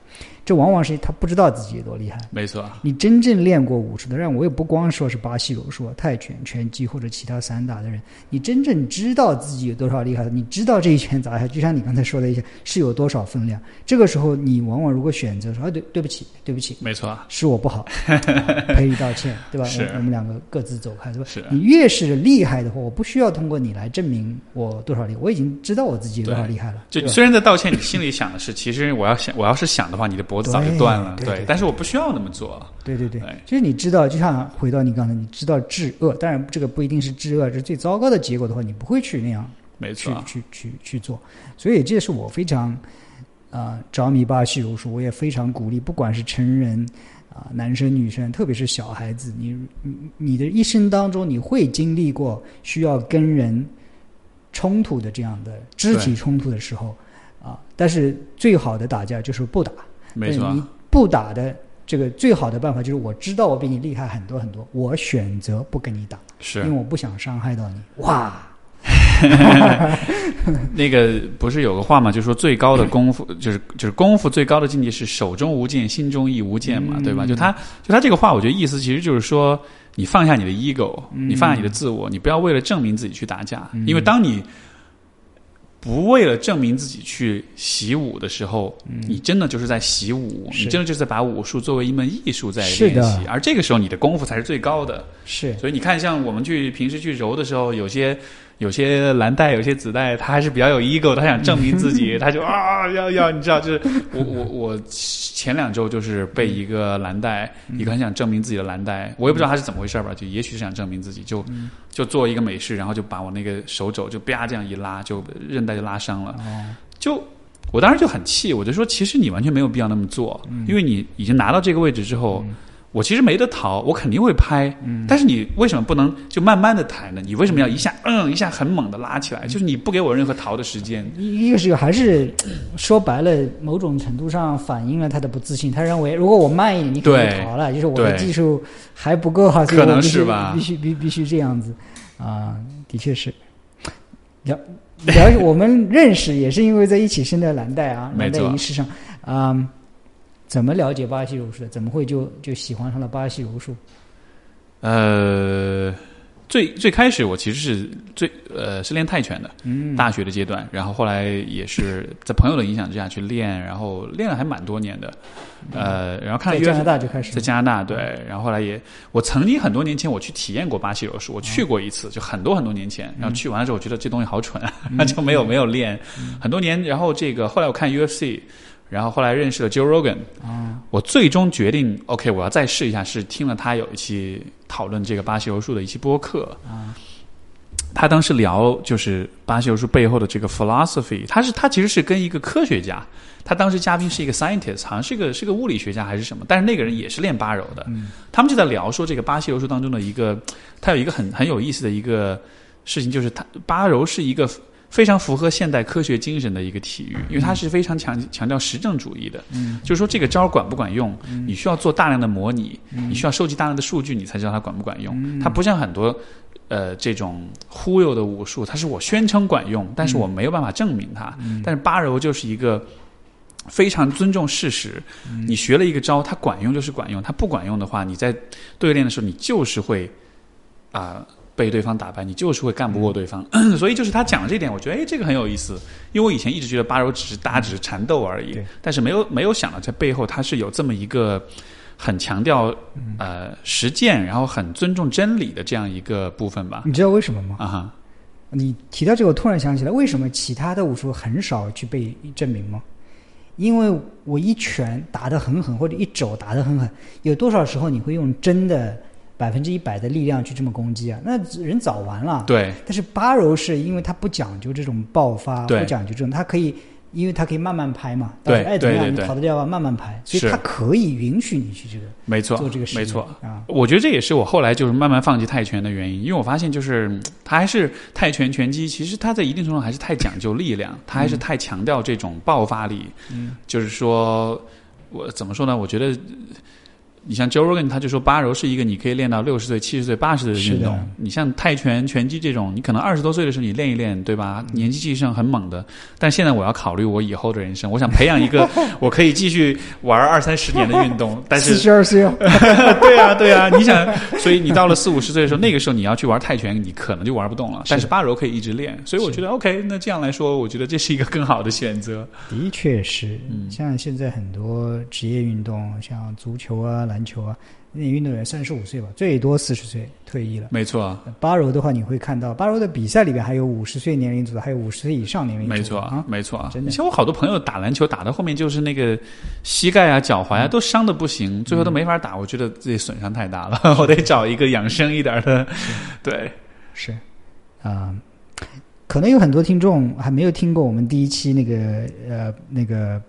这往往是他不知道自己有多厉害。没错，你真正练过武术的人，我也不光说是巴西柔术、泰拳、拳击或者其他散打的人，你真正知道自己有多少厉害的，你知道这一拳砸下，就像你刚才说的一些，是有多少分量。这个时候，你往往如果选择说，啊，对，对不起，对不起，没错，是我不好，[LAUGHS] 赔礼道歉，对吧？是我我们两个各自走开，对吧？是你越是厉害的话，我不需要通过你来证明我多少厉害，我已经知道我自己有多少厉害了。就虽然在道歉，你心里想的是，其实我要想，我要是想的话，你的脖子早就断了，对对对但是我不需要那么做，对对对。对，其实你知道，就像回到你刚才，你知道治恶，当然这个不一定是治恶，这是最糟糕的结果的话，你不会去那样没错，去去去做。所以这是我非常啊、着迷巴西柔术，我也非常鼓励，不管是成人啊、男生女生，特别是小孩子，你你你的一生当中，你会经历过需要跟人冲突的这样的肢体冲突的时候啊，但是最好的打架就是不打。没错对你，不打的这个最好的办法就是我知道我比你厉害很多很多，我选择不跟你打，是因为我不想伤害到你。哇，[LAUGHS] 那个不是有个话嘛，就说最高的功夫 [LAUGHS] 就是就是功夫最高的境界是手中无剑，心中亦无剑嘛，嗯。对吧？就他就他这个话，我觉得意思其实就是说，你放下你的 ego，、你放下你的自我，你不要为了证明自己去打架，因为当你不为了证明自己去习武的时候，你真的就是在习武，你真的就是在把武术作为一门艺术在练习，而这个时候你的功夫才是最高的。是。所以你看，像我们去平时去揉的时候，有些有些蓝带，有些紫带，他还是比较有 ego，他想证明自己，[LAUGHS] 他就啊要要，你知道，就是我我我前两周就是被一个蓝带，一个很想证明自己的蓝带，我也不知道他是怎么回事吧，就也许是想证明自己，就就做一个美式，然后就把我那个手肘就啪这样一拉，就韧带就拉伤了，哦，就。我当时就很气，我就说，其实你完全没有必要那么做，因为你已经拿到这个位置之后，我其实没得逃，我肯定会拍，但是你为什么不能就慢慢的抬呢？你为什么要一下嗯一下很猛的拉起来？就是你不给我任何逃的时间。一一个是还是 [CLEARS THROAT] 说白了，某种程度上反映了他的不自信。他认为如果我慢一点，你可能就逃了，就是我的技术还不够好，所以可能我必须是吧必须必必须这样子啊，的确是。了了解，我们认识也是因为在一起生在蓝带啊，[LAUGHS] 蓝带仪式上啊、怎么了解巴西柔术的？怎么会就就喜欢上了巴西柔术？呃，最最开始我其实是最呃是练泰拳的，嗯，大学的阶段，然后后来也是在朋友的影响之下去练，然后练了还蛮多年的，呃，然后看了在加拿大就开始在加拿大对，然后后来也，我曾经很多年前我去体验过巴西柔术，我去过一次，就很多很多年前，然后去完了之后，我觉得这东西好蠢，啊，[LAUGHS] 就没有没有练。很多年。然后这个后来我看 UFC，然后后来认识了 Joe Rogan，啊，我最终决定 OK，我要再试一下，是听了他有一期讨论这个巴西柔术的一期播客。啊。他当时聊就是巴西柔术背后的这个 philosophy，他是他其实是跟一个科学家，他当时嘉宾是一个 scientist，好像是个是个物理学家还是什么，但是那个人也是练巴柔的，他们就在聊说这个巴西柔术当中的一个，他有一个很很有意思的一个事情，就是他巴柔是一个非常符合现代科学精神的一个体育，因为它是非常强强调实证主义的，嗯。就是说这个招管不管用，你需要做大量的模拟，你需要收集大量的数据，你才知道它管不管用。它不像很多呃这种忽悠的武术，它是我宣称管用，但是我没有办法证明它。但是八柔就是一个。非常尊重事实，你学了一个招，它管用就是管用，它不管用的话，你在对练的时候，你就是会啊、被对方打败，你就是会干不过对方。[CLEARS THROAT] 所以就是他讲的这点，我觉得哎，这个很有意思，因为我以前一直觉得八柔只是大家只是缠斗而已对，但是没有没有想到在背后它是有这么一个很强调呃实践，然后很尊重真理的这样一个部分吧。你知道为什么吗？啊哈，你提到这个，我突然想起来，为什么其他的武术很少去被证明吗？因为我一拳打得很狠，或者一肘打得很狠，有多少时候你会用真的百分之一百的力量去这么攻击啊？那人早完了。。对但是巴柔是因为他不讲究这种爆发，不讲究这种，他可以，因为他可以慢慢拍嘛。对哎，怎么样？你跑得掉吧，慢慢拍，所以是它可以允许你去这个没错做这个事情。没错。啊，我觉得这也是我后来就是慢慢放弃泰拳的原因，因为我发现就是嗯它还是泰拳拳击，其实他在一定程度上还是太讲究力量，他还是太强调这种爆发力。嗯，就是说我怎么说呢？我觉得你像 Joe Rogan，他就说八柔是一个你可以练到六十岁、七十岁、八十岁的运动。你像泰拳、拳击这种，你可能二十多岁的时候你练一练，对吧？年纪气盛很猛的。但现在我要考虑我以后的人生，我想培养一个 [LAUGHS] 我可以继续玩二三十年的运动。[LAUGHS] 但四是，十二岁哦，[LAUGHS] 对啊，对啊，你想，所以你到了四五十岁的时候，那个时候你要去玩泰拳，你可能就玩不动了。但是八柔可以一直练，所以我觉得 OK。那这样来说，我觉得这是一个更好的选择。的确是，嗯像现在很多职业运动，像足球啊、篮球啊，那运动员三十五岁吧，最多四十岁退役了。没错，巴柔的话，你会看到巴柔的比赛里边还有五十岁年龄组的，还有五十岁以上年龄组没错啊，，没错啊。真的像我好多朋友打篮球打到后面就是那个膝盖啊、脚踝啊都伤的不行，最后都没法打。我觉得自己损伤太大了，[LAUGHS] 我得找一个养生一点的。[LAUGHS] 对，是啊、可能有很多听众还没有听过我们第一期那个呃那个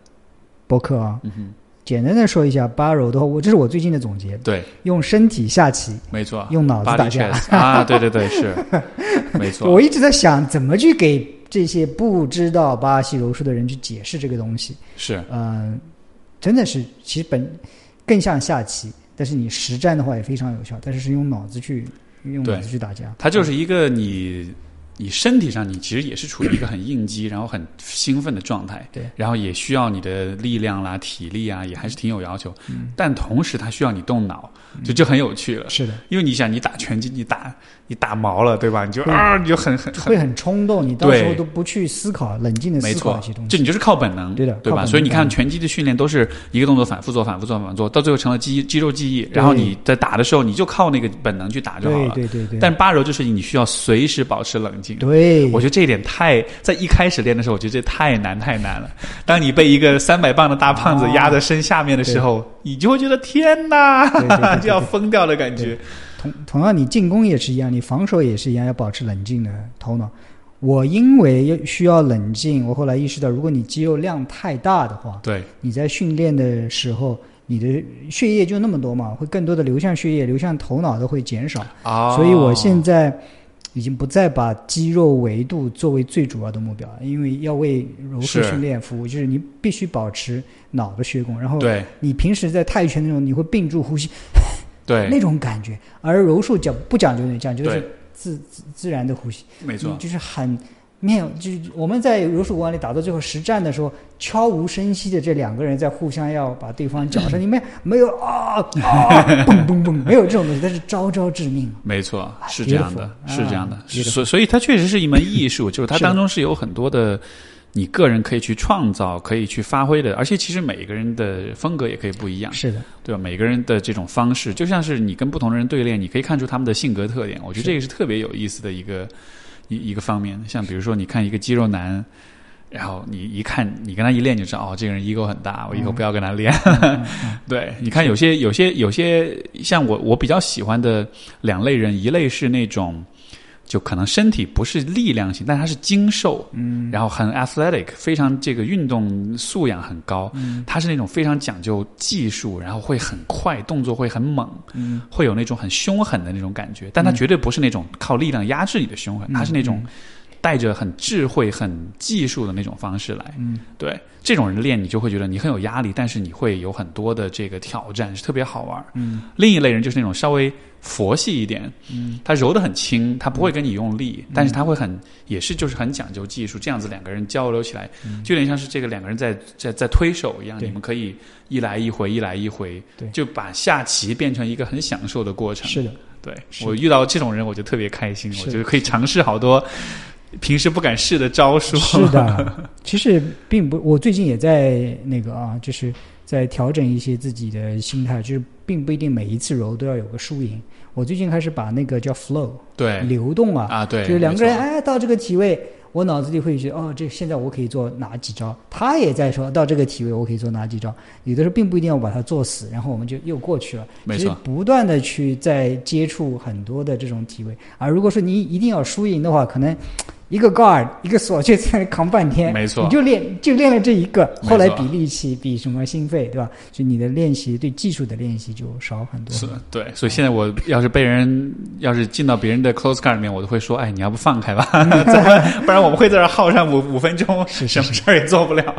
播客啊。嗯哼，简单的说一下八柔的话，我这是我最近的总结，对，用身体下棋，没错。用脑子打架。啊，对对对，是，[LAUGHS] 没错。我一直在想怎么去给这些不知道巴西柔术的人去解释这个东西。是，嗯、真的是，其实本更像下棋，但是你实战的话也非常有效，但是是用脑子去用脑子去打架。它就是一个你。你身体上，你其实也是处于一个很应激，然后很兴奋的状态，对然后也需要你的力量啦、体力啊，也还是挺有要求。嗯但同时，它需要你动脑，就就很有趣了。是的，因为你想，你打拳击，你打你打毛了，对吧？你就啊，你就很很会很很冲动，你到时候都不去思考，冷静的思考一些东，西。就你就是靠本能，对的对吧？所以你看，嗯拳击的训练都是一个动作反复做、反复做、反复做，到最后成了肌肌肉记忆。然后你在打的时候，你就靠那个本能去打就好了。对对对，但八柔就是你需要随时保持冷静。对，我觉得这一点太在一开始练的时候，我觉得这太难太难了。当你被一个三百磅的大胖子啊压在身下面的时候，你就会觉得天哪 [LAUGHS] 就要疯掉的感觉。同同样，你进攻也是一样，你防守也是一样，要保持冷静的头脑。我因为要需要冷静，我后来意识到，如果你肌肉量太大的话，对，你在训练的时候，你的血液就那么多嘛，会更多的流向血液，流向头脑的会减少。啊所以我现在已经不再把肌肉维度作为最主要的目标，因为要为柔术训练服务，就是你必须保持脑的血供，然后对你平时在泰拳那种，你会屏住呼吸对。那种感觉，而柔术讲不讲究那讲究的是自自自然的呼吸，没错。嗯，就是很没有，就是我们在柔术馆里打到最后实战的时候，悄无声息的这两个人在互相要把对方绞上，你们没有啊啊嘣嘣嘣，没有这种东西，但是招招致命。没错，是这样的，是这样的，所所以它确实是一门艺术，就是它当中是有很多的你个人可以去创造、可以去发挥的，而且其实每个人的风格也可以不一样，是的，对吧？每个人的这种方式，就像是你跟不同的人对练，你可以看出他们的性格特点。我觉得这个是特别有意思的一个一一个方面。像比如说，你看一个肌肉男。然后你一看，你跟他一练就知道，哦，这个人 ego 很大，我以后不要跟他练。嗯 [LAUGHS] 对，你看有些有些有些像我我比较喜欢的两类人，一类是那种就可能身体不是力量型，但他是精瘦，嗯，然后很 athletic，非常这个运动素养很高。嗯他是那种非常讲究技术，然后会很快，动作会很猛，嗯会有那种很凶狠的那种感觉。但他绝对不是那种靠力量压制你的凶狠，嗯他是那种带着很智慧、很技术的那种方式来。嗯对这种人练，你就会觉得你很有压力，但是你会有很多的这个挑战，是特别好玩。嗯另一类人就是那种稍微佛系一点，嗯。他揉得很轻，他不会跟你用力，但是他会很也是就是很讲究技术，这样子两个人交流起来，嗯。就有点像是这个两个人在在在推手一样，你们可以一来一回，一来一回，对。就把下棋变成一个很享受的过程。是的，对是。我遇到这种人，我就特别开心，我觉得可以尝试好多 [LAUGHS] 平时不敢试的招数。是的，其实并不，我最近也在那个啊，就是在调整一些自己的心态，就是并不一定每一次揉都要有个输赢。我最近开始把那个叫 flow 对。流动啊，啊，对，就是两个人哎到这个体位，我脑子里会觉得哦，这现在我可以做哪几招，他也在说到这个体位我可以做哪几招，有的时候并不一定要把它做死，然后我们就又过去了。没错，不断的去在接触很多的这种体位，而如果说你一定要输赢的话，可能一个高尔一个锁就在那扛半天，没错。你就练就练了这一个，后来比力气比什么心肺，对吧？就你的练习对技术的练习就少很多。是对，所以现在我要是被人要是进到别人的 close car 里面，我都会说，哎，你要不放开吧，怎 [LAUGHS] 么 [LAUGHS] 不然我们会在这儿耗上五五分钟，是什么事儿也做不了。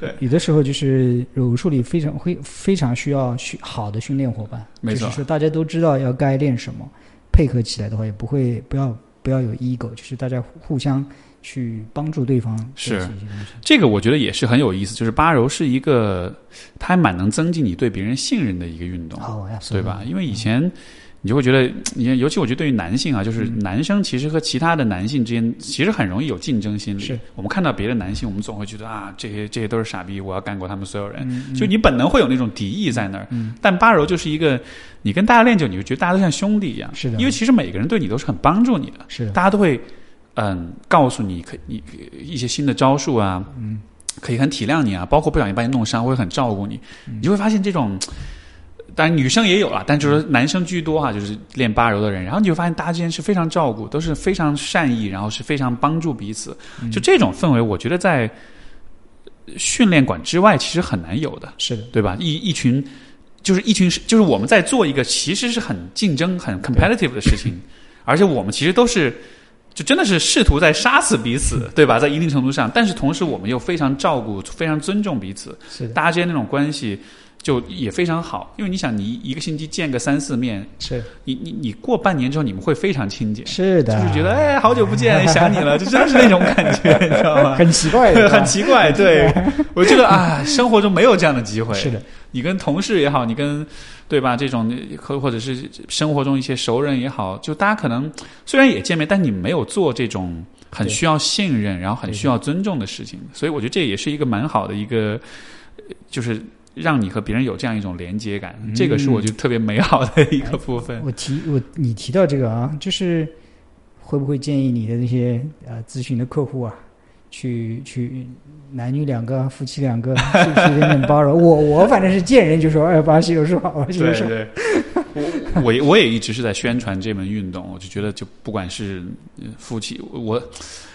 对。有的时候就是武术里非常会非常需要训好的训练伙伴，没错。就是说大家都知道要该练什么，配合起来的话也不会不要不要有 ego，就是大家互相去帮助对方是。这个我觉得也是很有意思，就是八柔是一个，它还蛮能增进你对别人信任的一个运动。对吧？因为以前你就会觉得，[TSK] 你看，尤其我觉得对于男性啊，就是嗯男生其实和其他的男性之间其实很容易有竞争心理。是我们看到别的男性，我们总会觉得啊，这些这些都是傻逼，我要干过他们所有人。嗯就你本能会有那种敌意在那儿。嗯但八柔就是一个，你跟大家练就，你就觉得大家都像兄弟一样。是的因为其实每个人对你都是很帮助你的，是的，大家都会嗯告诉你可你一些新的招数啊，嗯，可以很体谅你啊，包括不小心把你弄伤，会很照顾你，嗯你就会发现这种。当然，女生也有啦，但就是说男生居多哈、就是练八柔的人，然后你就发现大家之间是非常照顾，都是非常善意，然后是非常帮助彼此。嗯就这种氛围，我觉得在训练馆之外其实很难有的，是的，对吧？一一群就是一群，就是我们在做一个其实是很竞争、很 competitive 的事情，而且我们其实都是就真的是试图在杀死彼此，对吧？在一定程度上，但是同时我们又非常照顾、非常尊重彼此，是，大家之间那种关系就也非常好。因为你想，你一个星期见个三四面，是你你你过半年之后，你们会非常亲近，是的，就是觉得哎，好久不见，[LAUGHS] 想你了，就真的是那种感觉，你知道吗？很奇怪的，很奇怪，对 [LAUGHS] 我觉得啊，生活中没有这样的机会。是的，你跟同事也好，你跟对吧？这种或或者是生活中一些熟人也好，就大家可能虽然也见面，但你没有做这种很需要信任，然后很需要尊重的事情。所以我觉得这也是一个蛮好的一个，呃就是让你和别人有这样一种连接感。这个是我觉得特别美好的一个部分。我提我你提到这个啊，就是会不会建议你的那些呃咨询的客户啊，去去男女两个、夫妻两个是不是有点包容？我我反正是见人就说，哎，巴西柔术好，巴西柔术好。对对，我我也我也一直是在宣传这门运动，我就觉得就不管是呃夫妻，我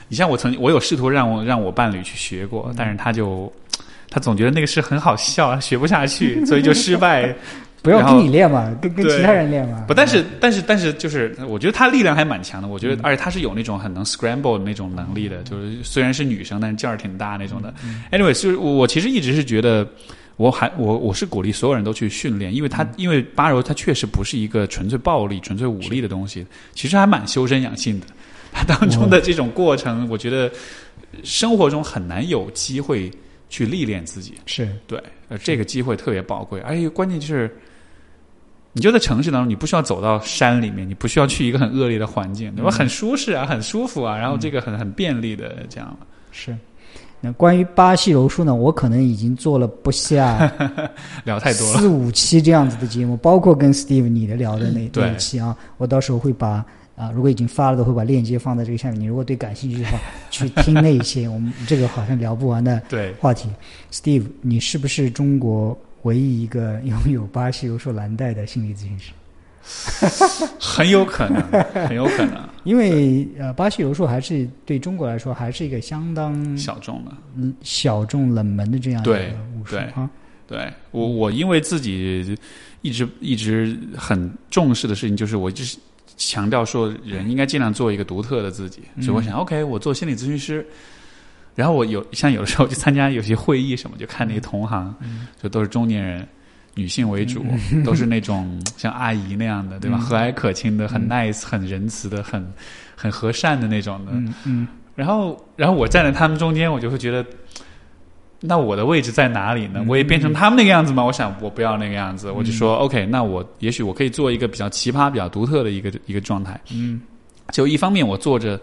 你像我曾经我有试图让我让我伴侣去学过，但是他就他总觉得那个是很好笑，他学不下去，[LAUGHS] 所以就失败。不要跟你练嘛，跟跟其他人练嘛。不，但是但是但是就是，我觉得他力量还蛮强的。我嗯觉得，而且他是有那种很能 scramble 的那种能力的，就是虽然是女生，但是劲儿挺大那种的。anyway，就是我我其实一直是觉得。我还我我是鼓励所有人都去训练，因为他嗯因为八柔他确实不是一个纯粹暴力、纯粹武力的东西，其实还蛮修身养性的。它当中的这种过程，我觉得生活中很难有机会去历练自己。是对，呃，这个机会特别宝贵，而且关键就是，你就在城市当中，你不需要走到山里面，你不需要去一个很恶劣的环境，对吧？很舒适啊，很舒服啊，然后这个很很便利的这样了。是。那关于巴西柔术呢，我可能已经做了不下 [LAUGHS] 聊太多了，四五期这样子的节目，包括跟 Steve 你的聊的那对那一期啊，我到时候会把啊，如果已经发了的，会把链接放在这个下面。你如果对感兴趣的话，[LAUGHS] 去听那一些我们这个好像聊不完的对，话题。Steve，你是不是中国唯一一个拥有巴西柔术蓝带的心理咨询师？[LAUGHS] 很有可能，很有可能因为呃，巴西柔术还是对中国来说还是一个相当小众的。嗯小众冷门的这样一个武术对啊。对我，我因为自己一直一直很重视的事情，就是我就是强调说，人应该尽量做一个独特的自己。所以我想，OK，我做心理咨询师。然后我有像有的时候去参加有些会议什么，就看那些同行，就都是中年人，女性为主，都是那种像阿姨那样的，对吧？和蔼可亲的，很 nice、很仁慈的，很很和善的那种的。嗯嗯，然后，然后我站在他们中间，我就会觉得，那我的位置在哪里呢？我也变成他们那个样子吗？我想，我不要那个样子，我就说、OK，那我也许我可以做一个比较奇葩、比较独特的一个一个状态。嗯，就一方面我做着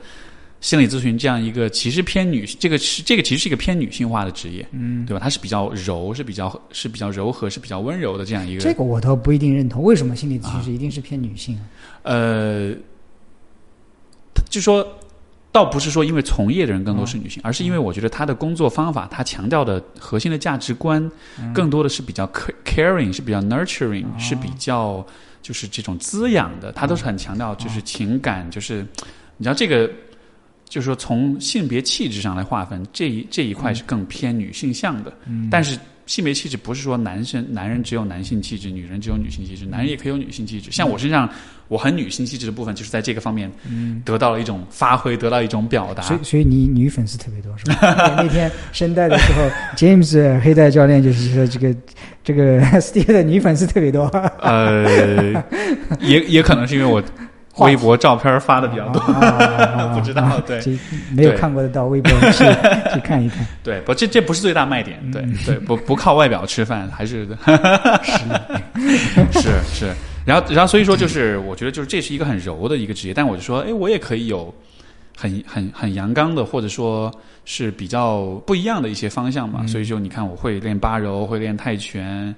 心理咨询这样一个其实偏女，这个是这个其实是一个偏女性化的职业，嗯，对吧？它是比较柔，是比较是比较柔和，是比较温柔的这样一个。这个我倒不一定认同。为什么心理咨询师一定是偏女性啊？呃，就说倒不是说因为从业的人更多是女性，而是因为我觉得她的工作方法，她强调的核心的价值观，更多的是比较 ca- caring，是比较 nurturing，、是比较就是这种滋养的，她都是很强调就是情感，就是你知道这个。就是说从性别气质上来划分，这一这一块是更偏女性向的。嗯，但是性别气质不是说男生男人只有男性气质，女人只有女性气质，男人也可以有女性气质。像我身上，我很女性气质的部分，就是在这个方面得到了一种发挥，得到一种表达。所以，所以你女粉丝特别多是吧？那天声带的时候，James 黑带教练就是说这个这个 [LAUGHS] Steve 的女粉丝特别多。呃，也也可能是因为我。微博照片发的比较多，[LAUGHS] 不知道对，没有看过的到微博去去看一看。[LAUGHS] 对，不，这这不是最大卖点。对对，不不靠外表吃饭，还是 [LAUGHS] 是是。然后然后所以说，就是我觉得就是这是一个很柔的一个职业，但我就说，哎，我也可以有很很很阳刚的，或者说是比较不一样的一些方向嘛。所以就你看，我会练八柔，会练泰拳。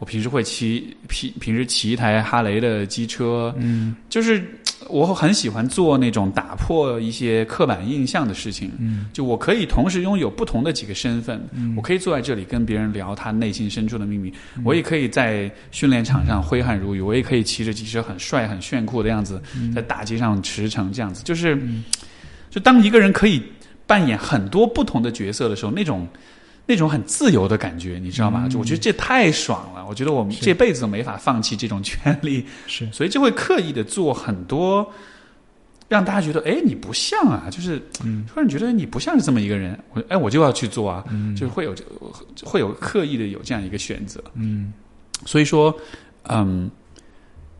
我平时会骑平平时骑一台哈雷的机车，嗯，就是我很喜欢做那种打破一些刻板印象的事情，嗯，就我可以同时拥有不同的几个身份，嗯，我可以坐在这里跟别人聊他内心深处的秘密，我也可以在训练场上挥汗如雨，我也可以骑着机车很帅很炫酷的样子在大街上驰骋，这样子。就是，嗯。就当一个人可以扮演很多不同的角色的时候，那种。那种很自由的感觉，你知道吗？就我觉得这太爽了。我觉得我们这辈子都没法放弃这种权利，是，所以就会刻意的做很多，让大家觉得，哎，你不像啊，就是突然觉得你不像是这么一个人。我哎，我就要去做啊，就是会有会有刻意的有这样一个选择。嗯，所以说，嗯，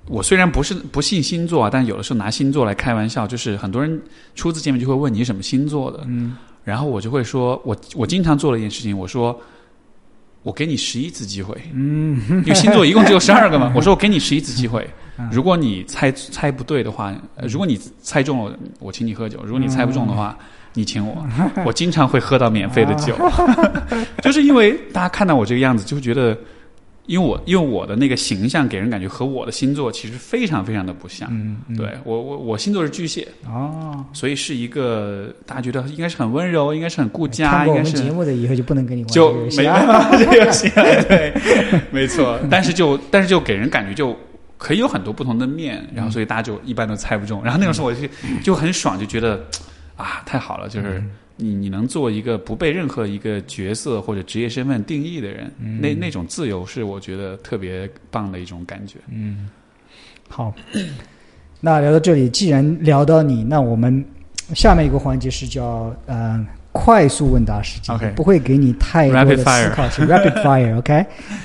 我虽然不是不信星座啊，但有的时候拿星座来开玩笑，就是很多人初次见面就会问你什么星座的，嗯。然后我就会说，我我经常做了一件事情，我说，我给你十一次机会，嗯，因为星座一共只有十二个嘛，[LAUGHS] 我说我给你十一次机会，如果你猜猜不对的话，如果你猜中了，我请你喝酒；如果你猜不中的话，你请我。[LAUGHS] 我经常会喝到免费的酒，[LAUGHS] 就是因为大家看到我这个样子，就会觉得。因为我因为我的那个形象给人感觉和我的星座其实非常非常的不像，嗯，对我我我星座是巨蟹。哦，所以是一个大家觉得应该是很温柔，应该是很顾家，应该是节目的以后就不能跟你玩就没办法这个游戏，对，没错，但是就 [LAUGHS] 但是就给人感觉就可以有很多不同的面，然后所以大家就一般都猜不中，然后那种时候我就就很爽，就觉得啊太好了，就是。你你能做一个不被任何一个角色或者职业身份定义的人，那那种自由是我觉得特别棒的一种感觉。嗯，好，[COUGHS] 那聊到这里，既然聊到你，那我们下面一个环节是叫呃快速问答时间，OK，不会给你太多的思考，是 Rapid [LAUGHS] Fire，OK，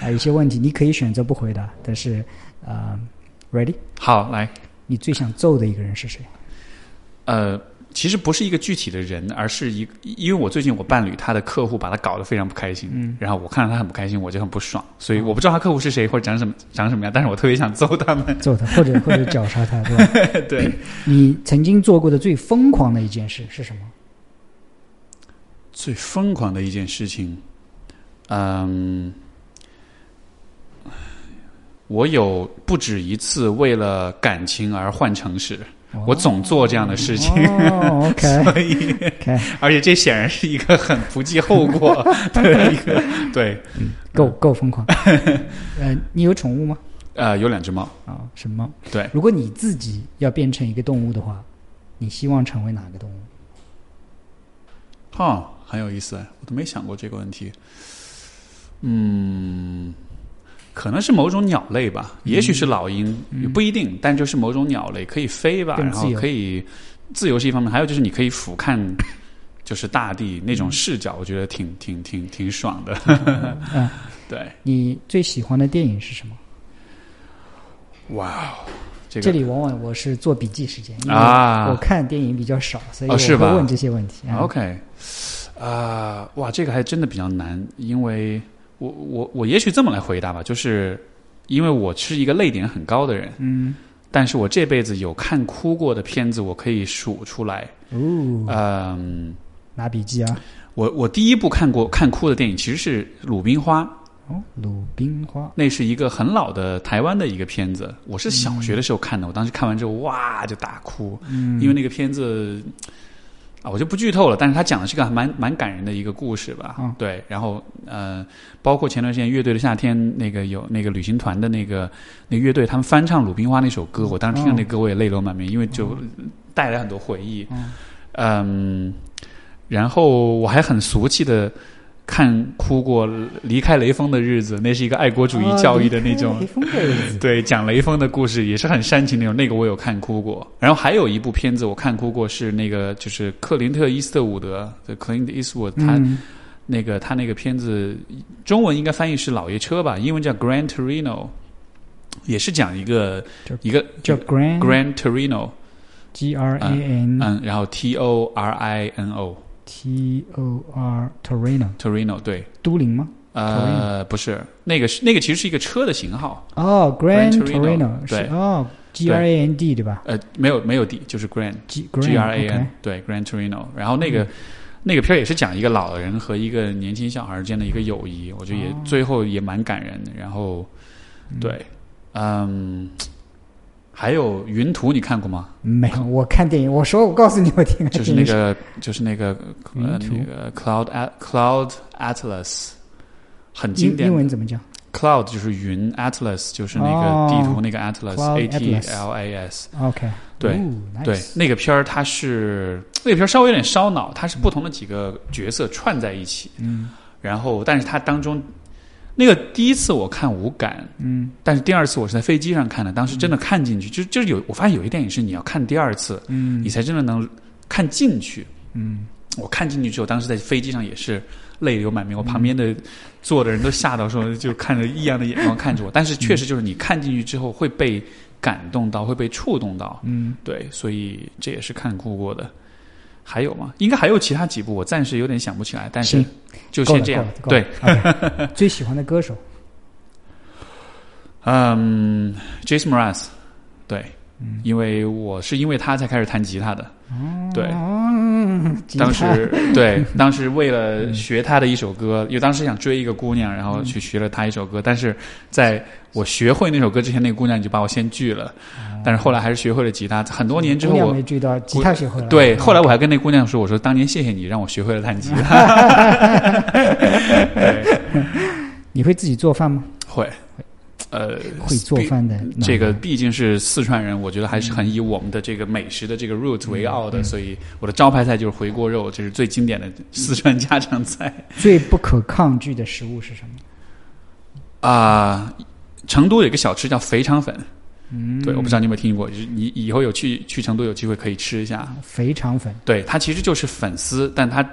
啊，有些问题你可以选择不回答，但是啊，Ready？好，来，你最想揍的一个人是谁？呃。其实不是一个具体的人，而是一因为我最近我伴侣他的客户把他搞得非常不开心，嗯，然后我看到他很不开心，我就很不爽，所以我不知道他客户是谁或者长什么长什么样，但是我特别想揍他们，揍他或者或者绞杀他，[LAUGHS] 对吧？对。你曾经做过的最疯狂的一件事是什么？最疯狂的一件事情，嗯，我有不止一次为了感情而换城市。我总做这样的事情，[LAUGHS] 所以，[LAUGHS] 而且这显然是一个很不计后果的一个，[LAUGHS] 对，够够疯狂。呃，你有宠物吗？呃，有两只猫啊，什么猫？对，如果你自己要变成一个动物的话，你希望成为哪个动物？哈，很有意思，我都没想过这个问题。嗯。可能是某种鸟类吧，也许是老鹰，不一定，但就是某种鸟类可以飞吧，然后可以自由是一方面，还有就是你可以俯瞰，[LAUGHS] 就是大地那种视角，我觉得挺挺挺挺爽的。嗯，[LAUGHS] 对。你最喜欢的电影是什么？哇，这里往往我是做笔记时间啊，我看电影比较少，所以我会问这些问题。OK，啊，哇，这个还真的比较难，因为。我我我也许这么来回答吧，就是因为我是一个泪点很高的人，嗯，但是我这辈子有看哭过的片子，我可以数出来。哦，嗯，拿笔记啊。我我第一部看过看哭的电影其实是《鲁冰花》。哦，《鲁冰花》那是一个很老的台湾的一个片子，我是小学的时候看的，我当时看完之后哇就大哭，嗯，因为那个片子。啊，我就不剧透了，但是他讲的是个蛮蛮感人的一个故事吧。嗯，对，然后呃，包括前段时间乐队的夏天那个有那个旅行团的那个那乐队，他们翻唱《鲁冰花》那首歌，我当时听到那歌我也泪流满面，因为就带来很多回忆。嗯，嗯，然后我还很俗气的看哭过《离开雷锋的日子》，那是一个爱国主义教育的那种哦雷锋的日子。对，讲雷锋的故事也是很煽情那种，那个我有看哭过。然后还有一部片子我看哭过，是那个就是克林特·伊斯特伍德的 Clint Eastwood，他、嗯那个他那个片子中文应该翻译是老爷车吧，英文叫 Gran Torino，也是讲一个一个叫 Grand Gran Torino，G R A N 嗯，然后 T O R I N O T O R Torino Torino 对。都灵吗？呃，不是，那个是那个其实是一个车的型号，哦 Gran，Grand Torino，Torino 是对。哦，G R A N D 对吧？呃，没有没有 D，就是 Grand G R A N，对 Grand Torino。然后那个、那个片儿也是讲一个老人和一个年轻小孩之间的一个友谊，我觉得也、哦。最后也蛮感人的。然后，对，嗯，还有云图你看过吗？没有，我看电影，我说我告诉你，我听就是那个就是那个呃那个 Cloud At Cloud Atlas，很经典的。英文怎么讲？Cloud 就是云，Atlas 就是那哦个地图那个 Atlas，A T Atlas L A S。OK，对哦对那个片儿它是那个片儿稍微有点烧脑，它是不同的几个角色串在一起，嗯然后但是它当中那个第一次我看无感，嗯但是第二次我是在飞机上看的，当时真的看进去，就就是有我发现有一电影是你要看第二次，嗯你才真的能看进去。嗯，我看进去之后，当时在飞机上也是泪流满面，我旁边的坐的人都吓到说，就看着异样的眼光看着我。但是确实就是你看进去之后会被感动到，会被触动到。嗯，对，所以这也是看哭过的。还有吗？应该还有其他几部，我暂时有点想不起来，但是就先这样。对，[LAUGHS] 最喜欢的歌手，嗯，Jason Mraz，对，因为我是因为他才开始弹吉他的。对，当时对，[LAUGHS] 当时为了学他的一首歌，因为当时想追一个姑娘，然后去学了他一首歌，但是在我学会那首歌之前，那个姑娘就把我先拒了。但是后来还是学会了吉他，很多年之后我没追到，吉他学会了。对，嗯后来我还跟那姑娘说：“我说当年谢谢你让我学会了弹吉他。[LAUGHS] 你会自己做饭吗？会，呃，会做饭的这个毕竟是四川人，我觉得还是很以我们的这个美食的这个 root 为傲的，所以我的招牌菜就是回锅肉，这是最经典的四川家常菜最不可抗拒的食物是什么？啊、成都有一个小吃叫肥肠粉，嗯，对，我不知道你有没有听过，就是你以后有去去成都有机会可以吃一下。肥肠粉。对，它其实就是粉丝，但它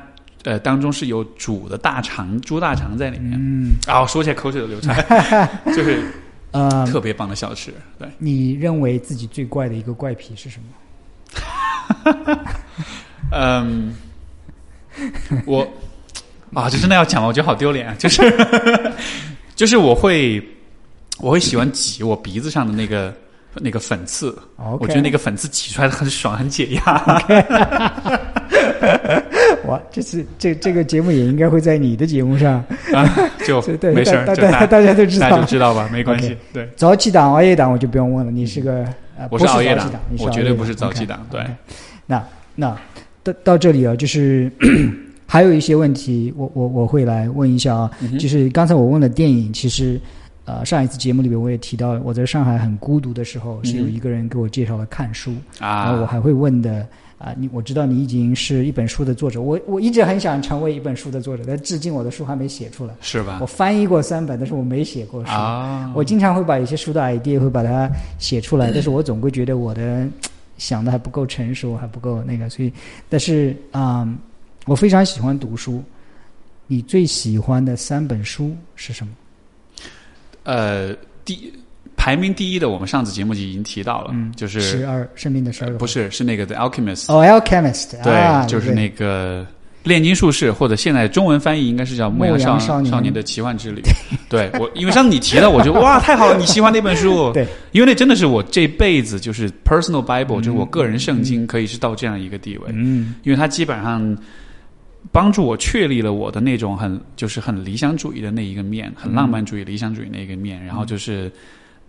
呃当中是有煮的大肠、猪大肠在里面。嗯，啊、说起来口水都流出来，[LAUGHS] 就是呃，特别棒的小吃。对，你认为自己最怪的一个怪癖是什么？[LAUGHS] 嗯，我啊，这真的要讲了？我觉得好丢脸啊！就是 [LAUGHS] 就是我会我会喜欢挤我鼻子上的那个那个粉刺我觉得那个粉刺挤出来的很爽，很解压。[LAUGHS] 哇，这次这这个节目也应该会在你的节目上，啊，就 [LAUGHS] 没事儿，大大就大大家都知大家就道。知道吧，没关系。对，早起党、熬夜党我就不用问了，你是个呃，不我是熬夜档早起档，你是我绝对不是早起党对那那到到这里啊，就是 [COUGHS] 还有一些问题，我我我会来问一下啊，嗯就是刚才我问了电影，其实。呃，上一次节目里面我也提到，我在上海很孤独的时候，是有嗯一个人给我介绍了看书，然后我啊，还会问的啊、你我知道你已经是一本书的作者，我我一直很想成为一本书的作者，但至今我的书还没写出来。是吧我？翻译过三本，但是我没写过书。啊，我经常会把一些书的 idea 会把它写出来，但是我总归觉得我的想的还不够成熟，还不够那个，所以，但是啊、我非常喜欢读书。你最喜欢的三本书是什么？呃，第排名第一的，我们上次节目就已经提到了，嗯就是十二生命的十二个不是是那个 The Alchemist，、哦，Alchemist，对，啊、就是那个炼金术士，或者现在中文翻译应该是叫《牧羊少少年的奇幻之旅》。对我，[LAUGHS] 因为上次你提到，我就哇，太好了，你喜欢那本书。[LAUGHS] 对，因为那真的是我这辈子就是 personal Bible，、就是我个人圣经，可以是到这样一个地位。嗯因为它基本上帮助我确立了我的那种很就是很理想主义的那一个面，很浪漫主义、理想主义那一个面，然后就是。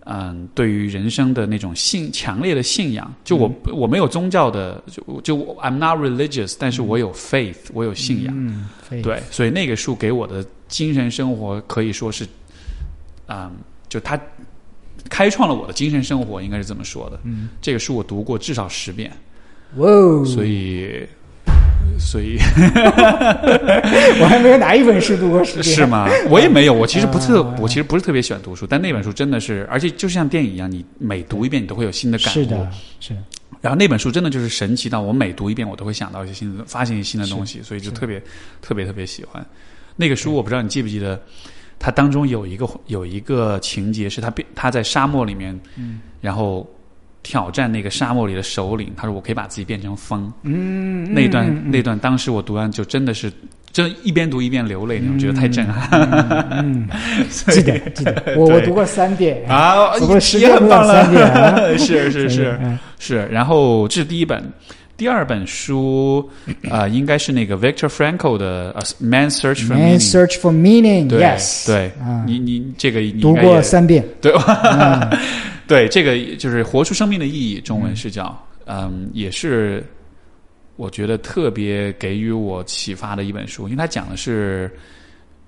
嗯，对于人生的那种信强烈的信仰，就我、我没有宗教的，就就 I'm not religious，但是我有 faith，、我有信仰，嗯，对，所以那个书给我的精神生活可以说是，嗯，就它开创了我的精神生活，应该是这么说的。嗯，这个书我读过至少十遍，哇哦，所以所以 [LAUGHS] 我还没有哪一本书读过十遍。是？吗？我也没有，我其实不特，啊我其实不是特别喜欢读书，但那本书真的是，而且就像电影一样，你每读一遍，你都会有新的感悟。是的，是然后那本书真的就是神奇到我每读一遍，我都会想到一些新的，发现一些新的东西，所以就特别特别特别喜欢那个书。我不知道你记不记得，它当中有一个有一个情节是他变他在沙漠里面，嗯然后挑战那个沙漠里的首领，他说我可以把自己变成风。嗯，那段嗯那段当时我读完就真的是。真一边读一边流泪那种，觉得太震撼。嗯，[LAUGHS] 记得记得，[LAUGHS] 我我读过三遍，啊！读过三遍啊，[LAUGHS] 是是是，嗯。是，然后这是第一本，第二本书呃，应该是那个 Victor Frankl 的《A Man's Search for Man Meaning》。search for meaning，对 yes，对啊，你你这个你读过三遍，对。嗯对，这个就是活出生命的意义，中文是叫嗯，也是我觉得特别给予我启发的一本书，因为它讲的是。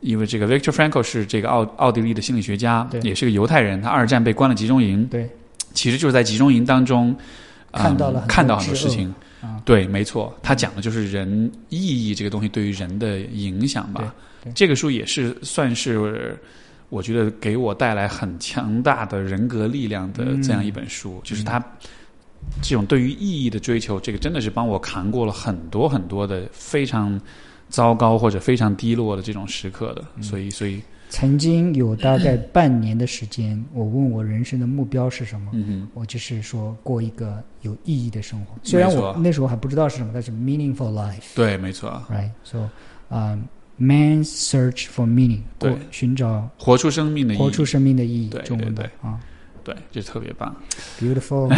因为这个 Victor Frankl 是这个奥奥地利的心理学家对，也是个犹太人，他二战被关了集中营，对，其实就是在集中营当中、嗯看到了看到很多事情。啊对，没错，他讲的就是人意义这个东西对于人的影响吧。这个书也是算是我觉得给我带来很强大的人格力量的嗯这样一本书，就是它这种对于意义的追求，这个真的是帮我扛过了很多很多的非常糟糕或者非常低落的这种时刻的。嗯所以，所以，曾经有大概半年的时间，我问我人生的目标是什么，嗯我就是说过一个有意义的生活。虽然我那时候还不知道是什么，但是 meaningful？哼，对，没错，So，um, man's search for meaning，对。寻找活出生命的意义，活出生命的意义对，中文对版啊。对，这特别棒。，beautiful，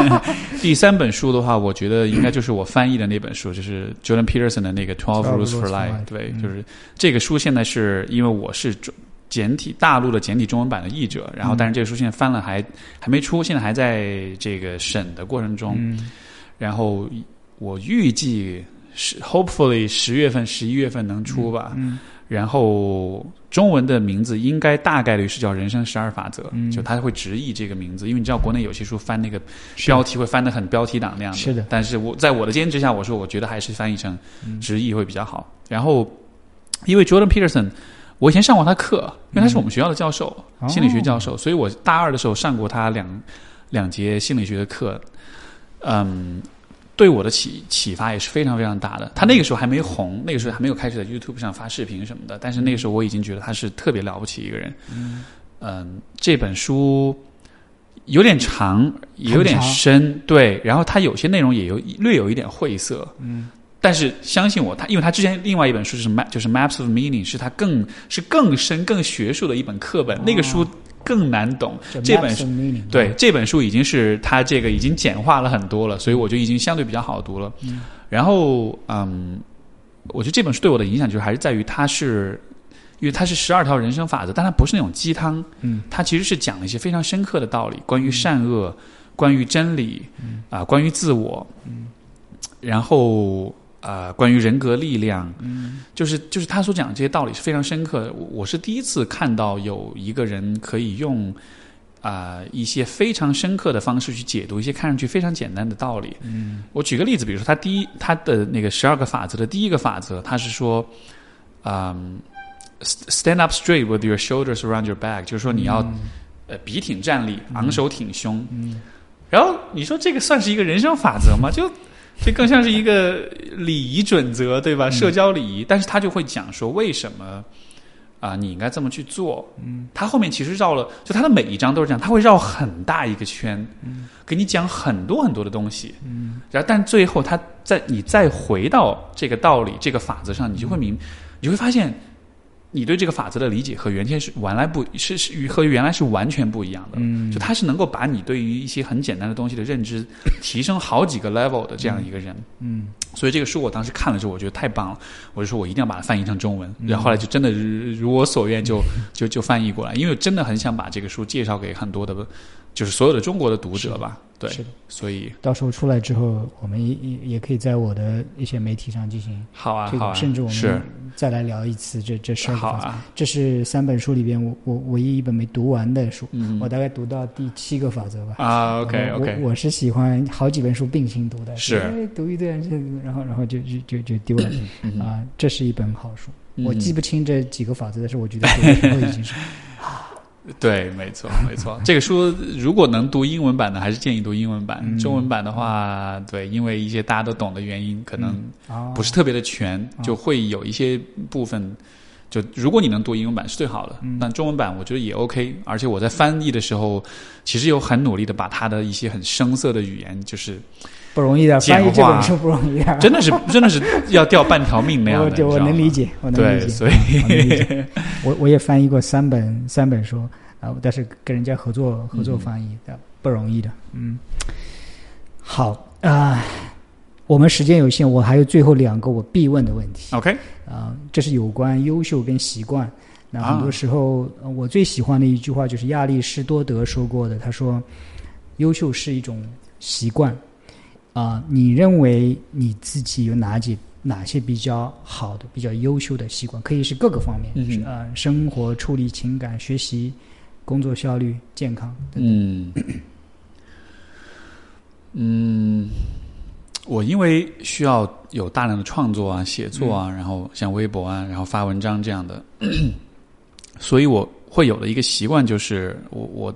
[LAUGHS] 第三本书的话，我觉得应该就是我翻译的那本书，[LAUGHS] 就是 Jordan Peterson 的那个《Twelve Rules for Life》。对，嗯。就是这个书现在是因为我是中简体大陆的简体中文版的译者，然后嗯但是这个书现在翻了还还没出，现在还在这个审的过程中。嗯。然后我预计是 hopefully 十月份、十一月份能出吧。嗯然后中文的名字应该大概率是叫《人生十二法则》，嗯就他会直译这个名字，因为你知道国内有些书翻那个标题会翻得很标题党那样的。是的但是我在我的坚持下，我说我觉得还是翻译成嗯直译会比较好。然后，因为 Jordan Peterson，我以前上过他课，因为他是我们学校的教授，哦心理学教授，所以我大二的时候上过他两两节心理学的课。嗯，对我的启启发也是非常非常大的。他那个时候还没红，那个时候还没有开始在 YouTube 上发视频什么的，但是那个时候我已经觉得他是特别了不起一个人。嗯，这本书有点长，也有点深，对，然后他有些内容也有略有一点晦涩。嗯，但是相信我，他因为他之前另外一本书是 map 就是 Maps of Meaning，是他更是更深更学术的一本课本，那个书更难懂。这本 meaning，对，这本书已经是它这个已经简化了很多了，所以我就已经相对比较好读了。嗯然后，嗯，我觉得这本书对我的影响就是还是在于它是，因为它是十二条人生法则，但它不是那种鸡汤，嗯，它其实是讲了一些非常深刻的道理，关于善恶，关于真理，啊、关于自我，嗯，然后。啊、关于人格力量，嗯，就是就是他所讲的这些道理是非常深刻的。我我是第一次看到有一个人可以用啊、一些非常深刻的方式去解读一些看上去非常简单的道理。嗯，我举个例子，比如说他第一他的那个十二个法则的第一个法则，他是说，嗯、s t a n d up straight with your shoulders around your back，就是说你要、呃笔挺站立，昂首挺胸。嗯，然后你说这个算是一个人生法则吗？就这更像是一个礼仪准则，对吧？社交礼仪，但是他就会讲说为什么啊、你应该这么去做。嗯，他后面其实绕了，就他的每一章都是这样，他会绕很大一个圈，嗯，给你讲很多很多的东西，嗯，然后但最后他在你再回到这个道理、这个法则上，你就会明，你就会发现。你对这个法则的理解和原先是原来不是是与和原来是完全不一样的，嗯。就他是能够把你对于一些很简单的东西的认知提升好几个 level 的这样一个人，嗯。所以这个书我当时看了之后，我觉得太棒了，我就说我一定要把它翻译成中文。嗯。然后后来就真的如如我所愿就，就就翻译过来，因为我真的很想把这个书介绍给很多的就是所有的中国的读者吧。对是的，所以。到时候出来之后，我们也也也可以在我的一些媒体上进行好啊，好啊，甚至我们再来聊一次这这十二个法则。好啊，这是三本书里边我我唯一一本没读完的书，嗯。我大概读到第七个法则吧。啊，OK 我 OK，我我是喜欢好几本书并行读的，是。哎读一段，这然后然后就就就就丢了。嗯啊。这是一本好书，嗯我记不清这几个法则，但是我觉得读的时候已经是 [LAUGHS] [LAUGHS] 对，没错，没错。这个书如果能读英文版的，还是建议读英文版。嗯中文版的话，对，因为一些大家都懂的原因，可能啊不是特别的全，就会有一些部分。就如果你能读英文版是最好的，嗯但中文版我觉得也 OK。而且我在翻译的时候，其实有很努力的把它的一些很生涩的语言，就是不容易的，翻译这本书不容易啊。真的是真的是要掉半条命那样的。[LAUGHS] 我就我能理解，我能理对，解。所以我能理解我我也翻译过三本三本书啊，但是跟人家合作合作翻译的、不容易的。嗯，好啊、我们时间有限，我还有最后两个我必问的问题 OK，啊、这是有关优秀跟习惯。那啊很多时候，呃我最喜欢的一句话就是亚里士多德说过的，他说：“优秀是一种习惯。”啊、你认为你自己有哪几哪些比较好的、比较优秀的习惯？可以是各个方面，嗯呃，生活、处理情感、学习、工作效率、健康等等。嗯，[CLEARS THROAT] 嗯，我因为需要有大量的创作啊、写作啊，然后像微博啊，然后发文章这样的，所以我会有的一个习惯就是，我我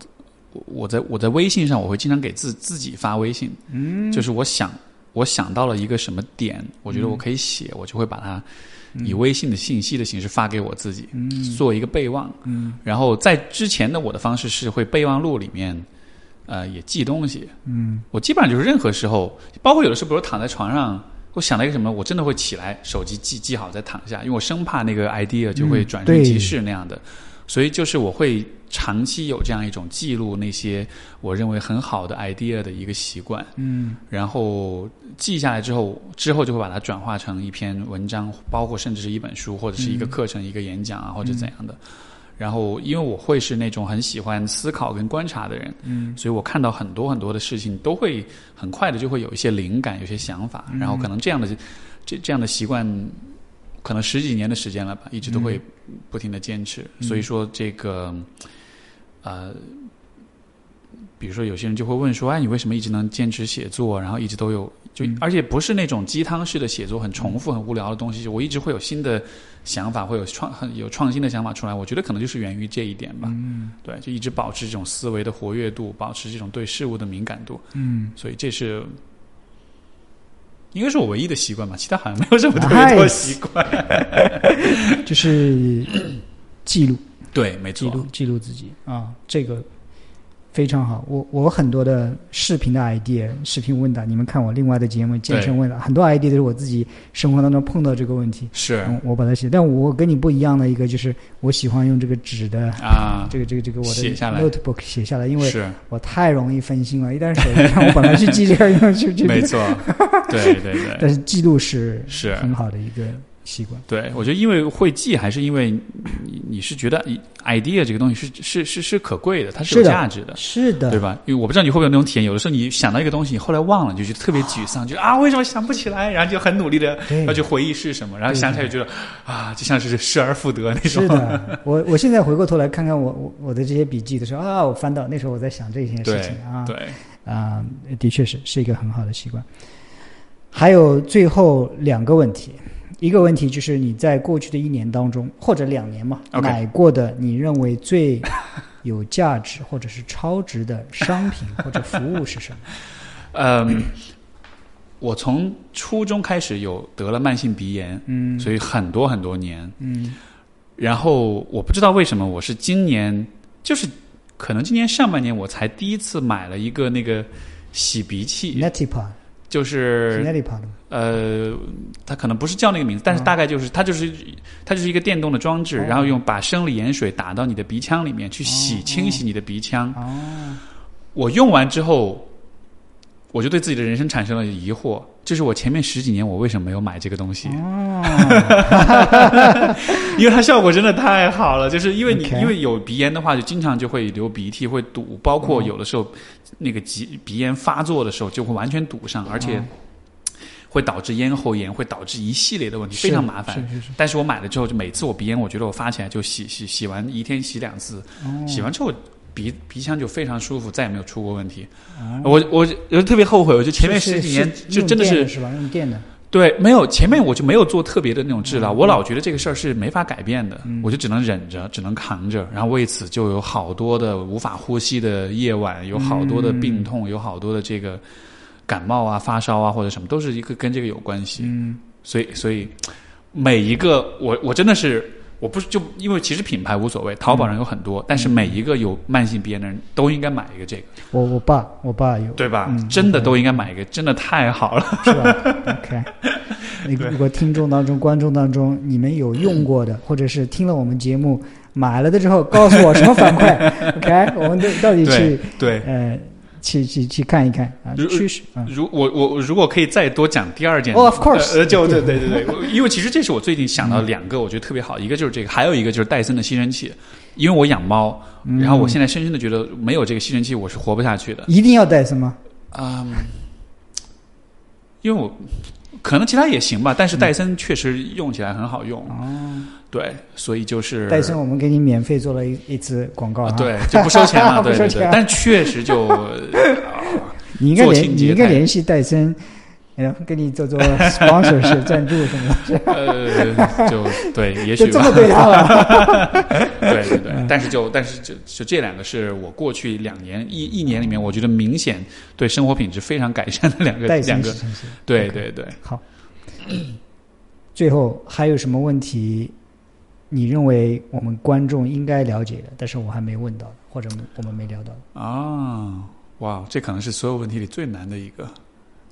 我在我在微信上，我会经常给自自己发微信，嗯，就是我想我想到了一个什么点，我觉得我可以写，我就会把它以微信的信息的形式发给我自己，嗯做一个备忘。嗯然后在之前的我的方式是会备忘录里面，呃，也记东西。嗯我基本上就是任何时候，包括有的时候，比如躺在床上，我想到一个什么，我真的会起来，手机记记好再躺下，因为我生怕那个 idea 就会转瞬即逝那样的。所以就是我会长期有这样一种记录那些我认为很好的 idea 的一个习惯。嗯然后记下来之后，之后就会把它转化成一篇文章，包括甚至是一本书，或者是一个课程、一个演讲啊，或者怎样的。然后，因为我会是那种很喜欢思考跟观察的人，嗯所以我看到很多很多的事情，都会很快的就会有一些灵感，有些想法。然后可能这样的这这样的习惯，可能十几年的时间了吧，一直都会不停的坚持。所以说这个，呃。比如说，有些人就会问说：“哎，你为什么一直能坚持写作？然后一直都有，就嗯而且不是那种鸡汤式的写作，很重复、很无聊的东西。我一直会有新的想法，会有创很有创新的想法出来。我觉得可能就是源于这一点吧。嗯对，就一直保持这种思维的活跃度，保持这种对事物的敏感度。嗯，所以这是应该是我唯一的习惯吧，其他好像没有什么特别多习惯。[LAUGHS] 就是记录。对，没错。记录记录自己啊，这个非常好。我我很多的视频的 idea，视频问答，你们看我另外的节目健身问答，很多 idea 都是我自己生活当中碰到这个问题，是嗯，我把它写。但我跟你不一样的一个就是，我喜欢用这个纸的。啊，这个这个这个我的写下来 notebook 写下来，因为我太容易分心了。一旦手机上我本来去记这个，用去去，没错。对对对，但是记录是是很好的一个习惯。对，我觉得因为会记，还是因为你你是觉得 idea 这个东西是是是是可贵的，它是有价值的。是的，对吧？因为我不知道你会不会有那种体验，有的时候你想到一个东西，你后来忘了，你就觉得特别沮丧，就啊为什么想不起来，然后就很努力的要去回忆是什么，然后想起来就觉得啊，就像是失而复得那种。是的，我我现在回过头来看看我我我的这些笔记的时候啊，我翻到那时候我在想这件事情啊对，啊，的确是是一个很好的习惯。还有最后两个问题，一个问题就是你在过去的一年当中或者两年嘛买过的你认为最有价值或者是超值的商品或者服务是什么？[LAUGHS] 嗯，我从初中开始有得了慢性鼻炎，嗯。所以很多很多年，嗯。然后我不知道为什么我是今年，就是可能今年上半年我才第一次买了一个那个洗鼻器，，Netipod 就是是 Netipod 吗呃，它可能不是叫那个名字，但是大概就是它就是它就是一个电动的装置，哦。然后用把生理盐水打到你的鼻腔里面去洗、哦清洗你的鼻腔。哦，我用完之后，我就对自己的人生产生了疑惑，就是我前面十几年我为什么没有买这个东西？哦，[LAUGHS] 因为它效果真的太好了，就是因为你因为有鼻炎的话，就经常就会流鼻涕，会堵，包括有的时候、那个鼻鼻炎发作的时候就会完全堵上，而且哦会导致咽喉炎，会导致一系列的问题，非常麻烦。是是是，但是我买了之后，就每次我鼻炎，我觉得我发起来就洗洗洗完一天洗两次，哦洗完之后鼻鼻腔就非常舒服，再也没有出过问题。哦我我就特别后悔，我就前面十几年就真的是电是吧？用电的，对，没有前面我就没有做特别的那种治疗，嗯我老觉得这个事儿是没法改变的，我就只能忍着，只能扛着，然后为此就有好多的无法呼吸的夜晚，有好多的病痛，有好多的这个感冒啊、发烧啊或者什么，都是一个跟这个有关系。嗯，所以所以每一个我我真的是。我不是就因为其实品牌无所谓，淘宝上有很多，但是每一个有慢性鼻炎的人都应该买一个这个，我我爸我爸有，对吧？嗯真的都应该买一个，真的太好了。是吧？OK，如果听众当中、观众当中，你们有用过的，或者是听了我们节目买了的之后，告诉我什么反馈？[LAUGHS] OK，我们都到底去对，呃去去去看一看啊，如趋势啊。如我我我如果可以再多讲第二件 Oh, of course 呃，就对 [LAUGHS] 对对对，因为其实这是我最近想到两个我觉得特别好，一个就是这个，还有一个就是戴森的吸尘器，因为我养猫，然后我现在深深的觉得没有这个吸尘器我是活不下去的，一定要戴森吗？嗯，因为我可能其他也行吧，但是戴森确实用起来很好用，哦，对，所以就是戴森，我们给你免费做了一一支广告对，就不收钱了，[LAUGHS] 对对对 [LAUGHS] 但确实就。你应该联你应该联系戴森，然后给你做做 sponsor 是赞助什么的，呃，就对，也许吧。这么对他了。[LAUGHS] 对对对，但是就但是就就这两个是我过去两年一一年里面，我觉得明显对生活品质非常改善的两个戴两个。对对对。好，最后还有什么问题？你认为我们观众应该了解的，但是我还没问到，或者我们没聊到的？啊，哇，这可能是所有问题里最难的一个。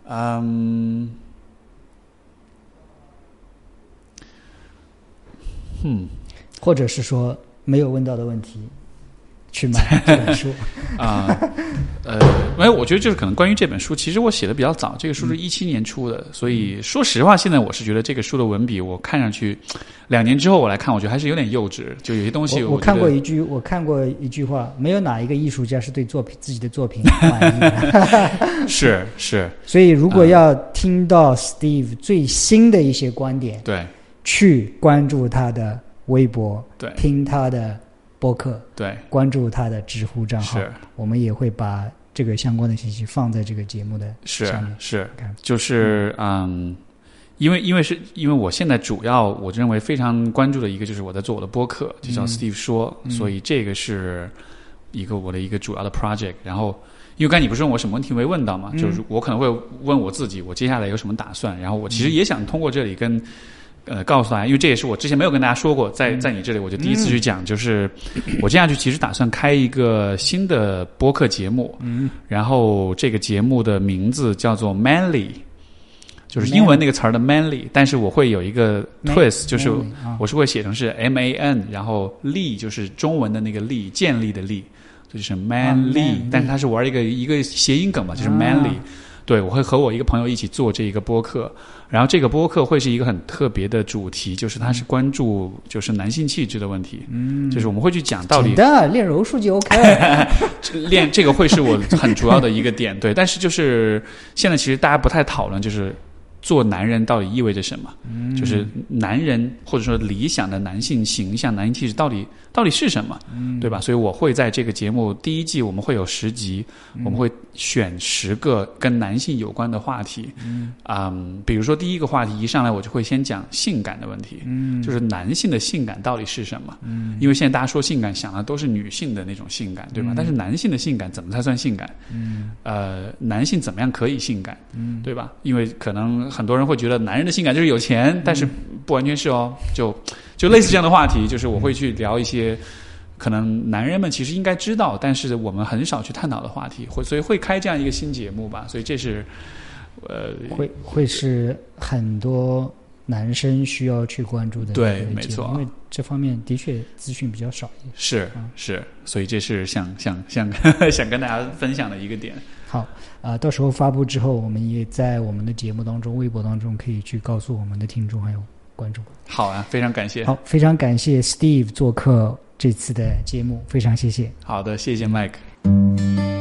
嗯，哼。或者是说没有问到的问题，去买 [LAUGHS] 这本书。啊，呃，没有，我觉得就是可能关于这本书，其实我写的比较早，这个书是一七年出的，所以说实话，现在我是觉得这个书的文笔，我看上去两年之后我来看，我觉得还是有点幼稚，就有些东西我我看过一句，我看过一句话，没有哪一个艺术家是对作品自己的作品 [LAUGHS] 满意的。是是，[LAUGHS] 所以，如果要听到 Steve 最新的一些观点，对。去关注他的微博，对。听他的播客，对关注他的知乎账号，是我们也会把这个相关的信息放在这个节目的是。是看，就是嗯。因为因为是因为我现在主要我认为非常关注的一个就是我在做我的播客，就叫嗯 Steve 说，嗯所以这个是一个我的一个主要的 project。然后，因为刚才你不是问我什么问题没问到嘛，嗯就是我可能会问我自己，我接下来有什么打算。然后我嗯其实也想通过这里跟呃告诉大家，因为这也是我之前没有跟大家说过，在嗯。在你这里我就第一次去讲，就是我接下去其实打算开一个新的播客节目，嗯，然后这个节目的名字叫做 Manly。就是英文那个词儿的 manly，但是我会有一个 twist，就是我是会写成是 M A N，然后力就是中文的那个力，建立的力，这就是 manly，、但是它是玩一个一个谐音梗嘛，就是啊。Manly。对，我会和我一个朋友一起做这一个播客，然后这个播客会是一个很特别的主题，就是它是关注就是男性气质的问题，嗯，就是我们会去讲到底的练柔术就 OK。[LAUGHS] 练这个会是我很主要的一个点，对。但是就是现在其实大家不太讨论，就是做男人到底意味着什么，嗯。就是男人或者说理想的男性形象、男性气质到底到底是什么，嗯。对吧？所以我会在这个节目第一季我们会有十集，嗯。我们会选十个跟男性有关的话题，嗯。嗯，比如说第一个话题一上来我就会先讲性感的问题，嗯。就是男性的性感到底是什么？嗯。因为现在大家说性感，想的都是女性的那种性感，对吧？嗯。但是男性的性感怎么才算性感？嗯。呃，男性怎么样可以性感，嗯。对吧？因为可能很多人会觉得男人的性感就是有钱，但是不完全是哦。就就类似这样的话题，就是我会去聊一些可能男人们其实应该知道，但是我们很少去探讨的话题，会所以会开这样一个新节目吧。所以这是呃，会会是很多男生需要去关注的对没错因为这方面的确资讯比较少一点。是嗯是，所以这是想想想 [LAUGHS] 想跟大家分享的一个点。好，啊、到时候发布之后，我们也在我们的节目当中、微博当中可以去告诉我们的听众还有观众。好啊，非常感谢。好，非常感谢 Steve 做客这次的节目，非常谢谢。好的，谢谢 Mike。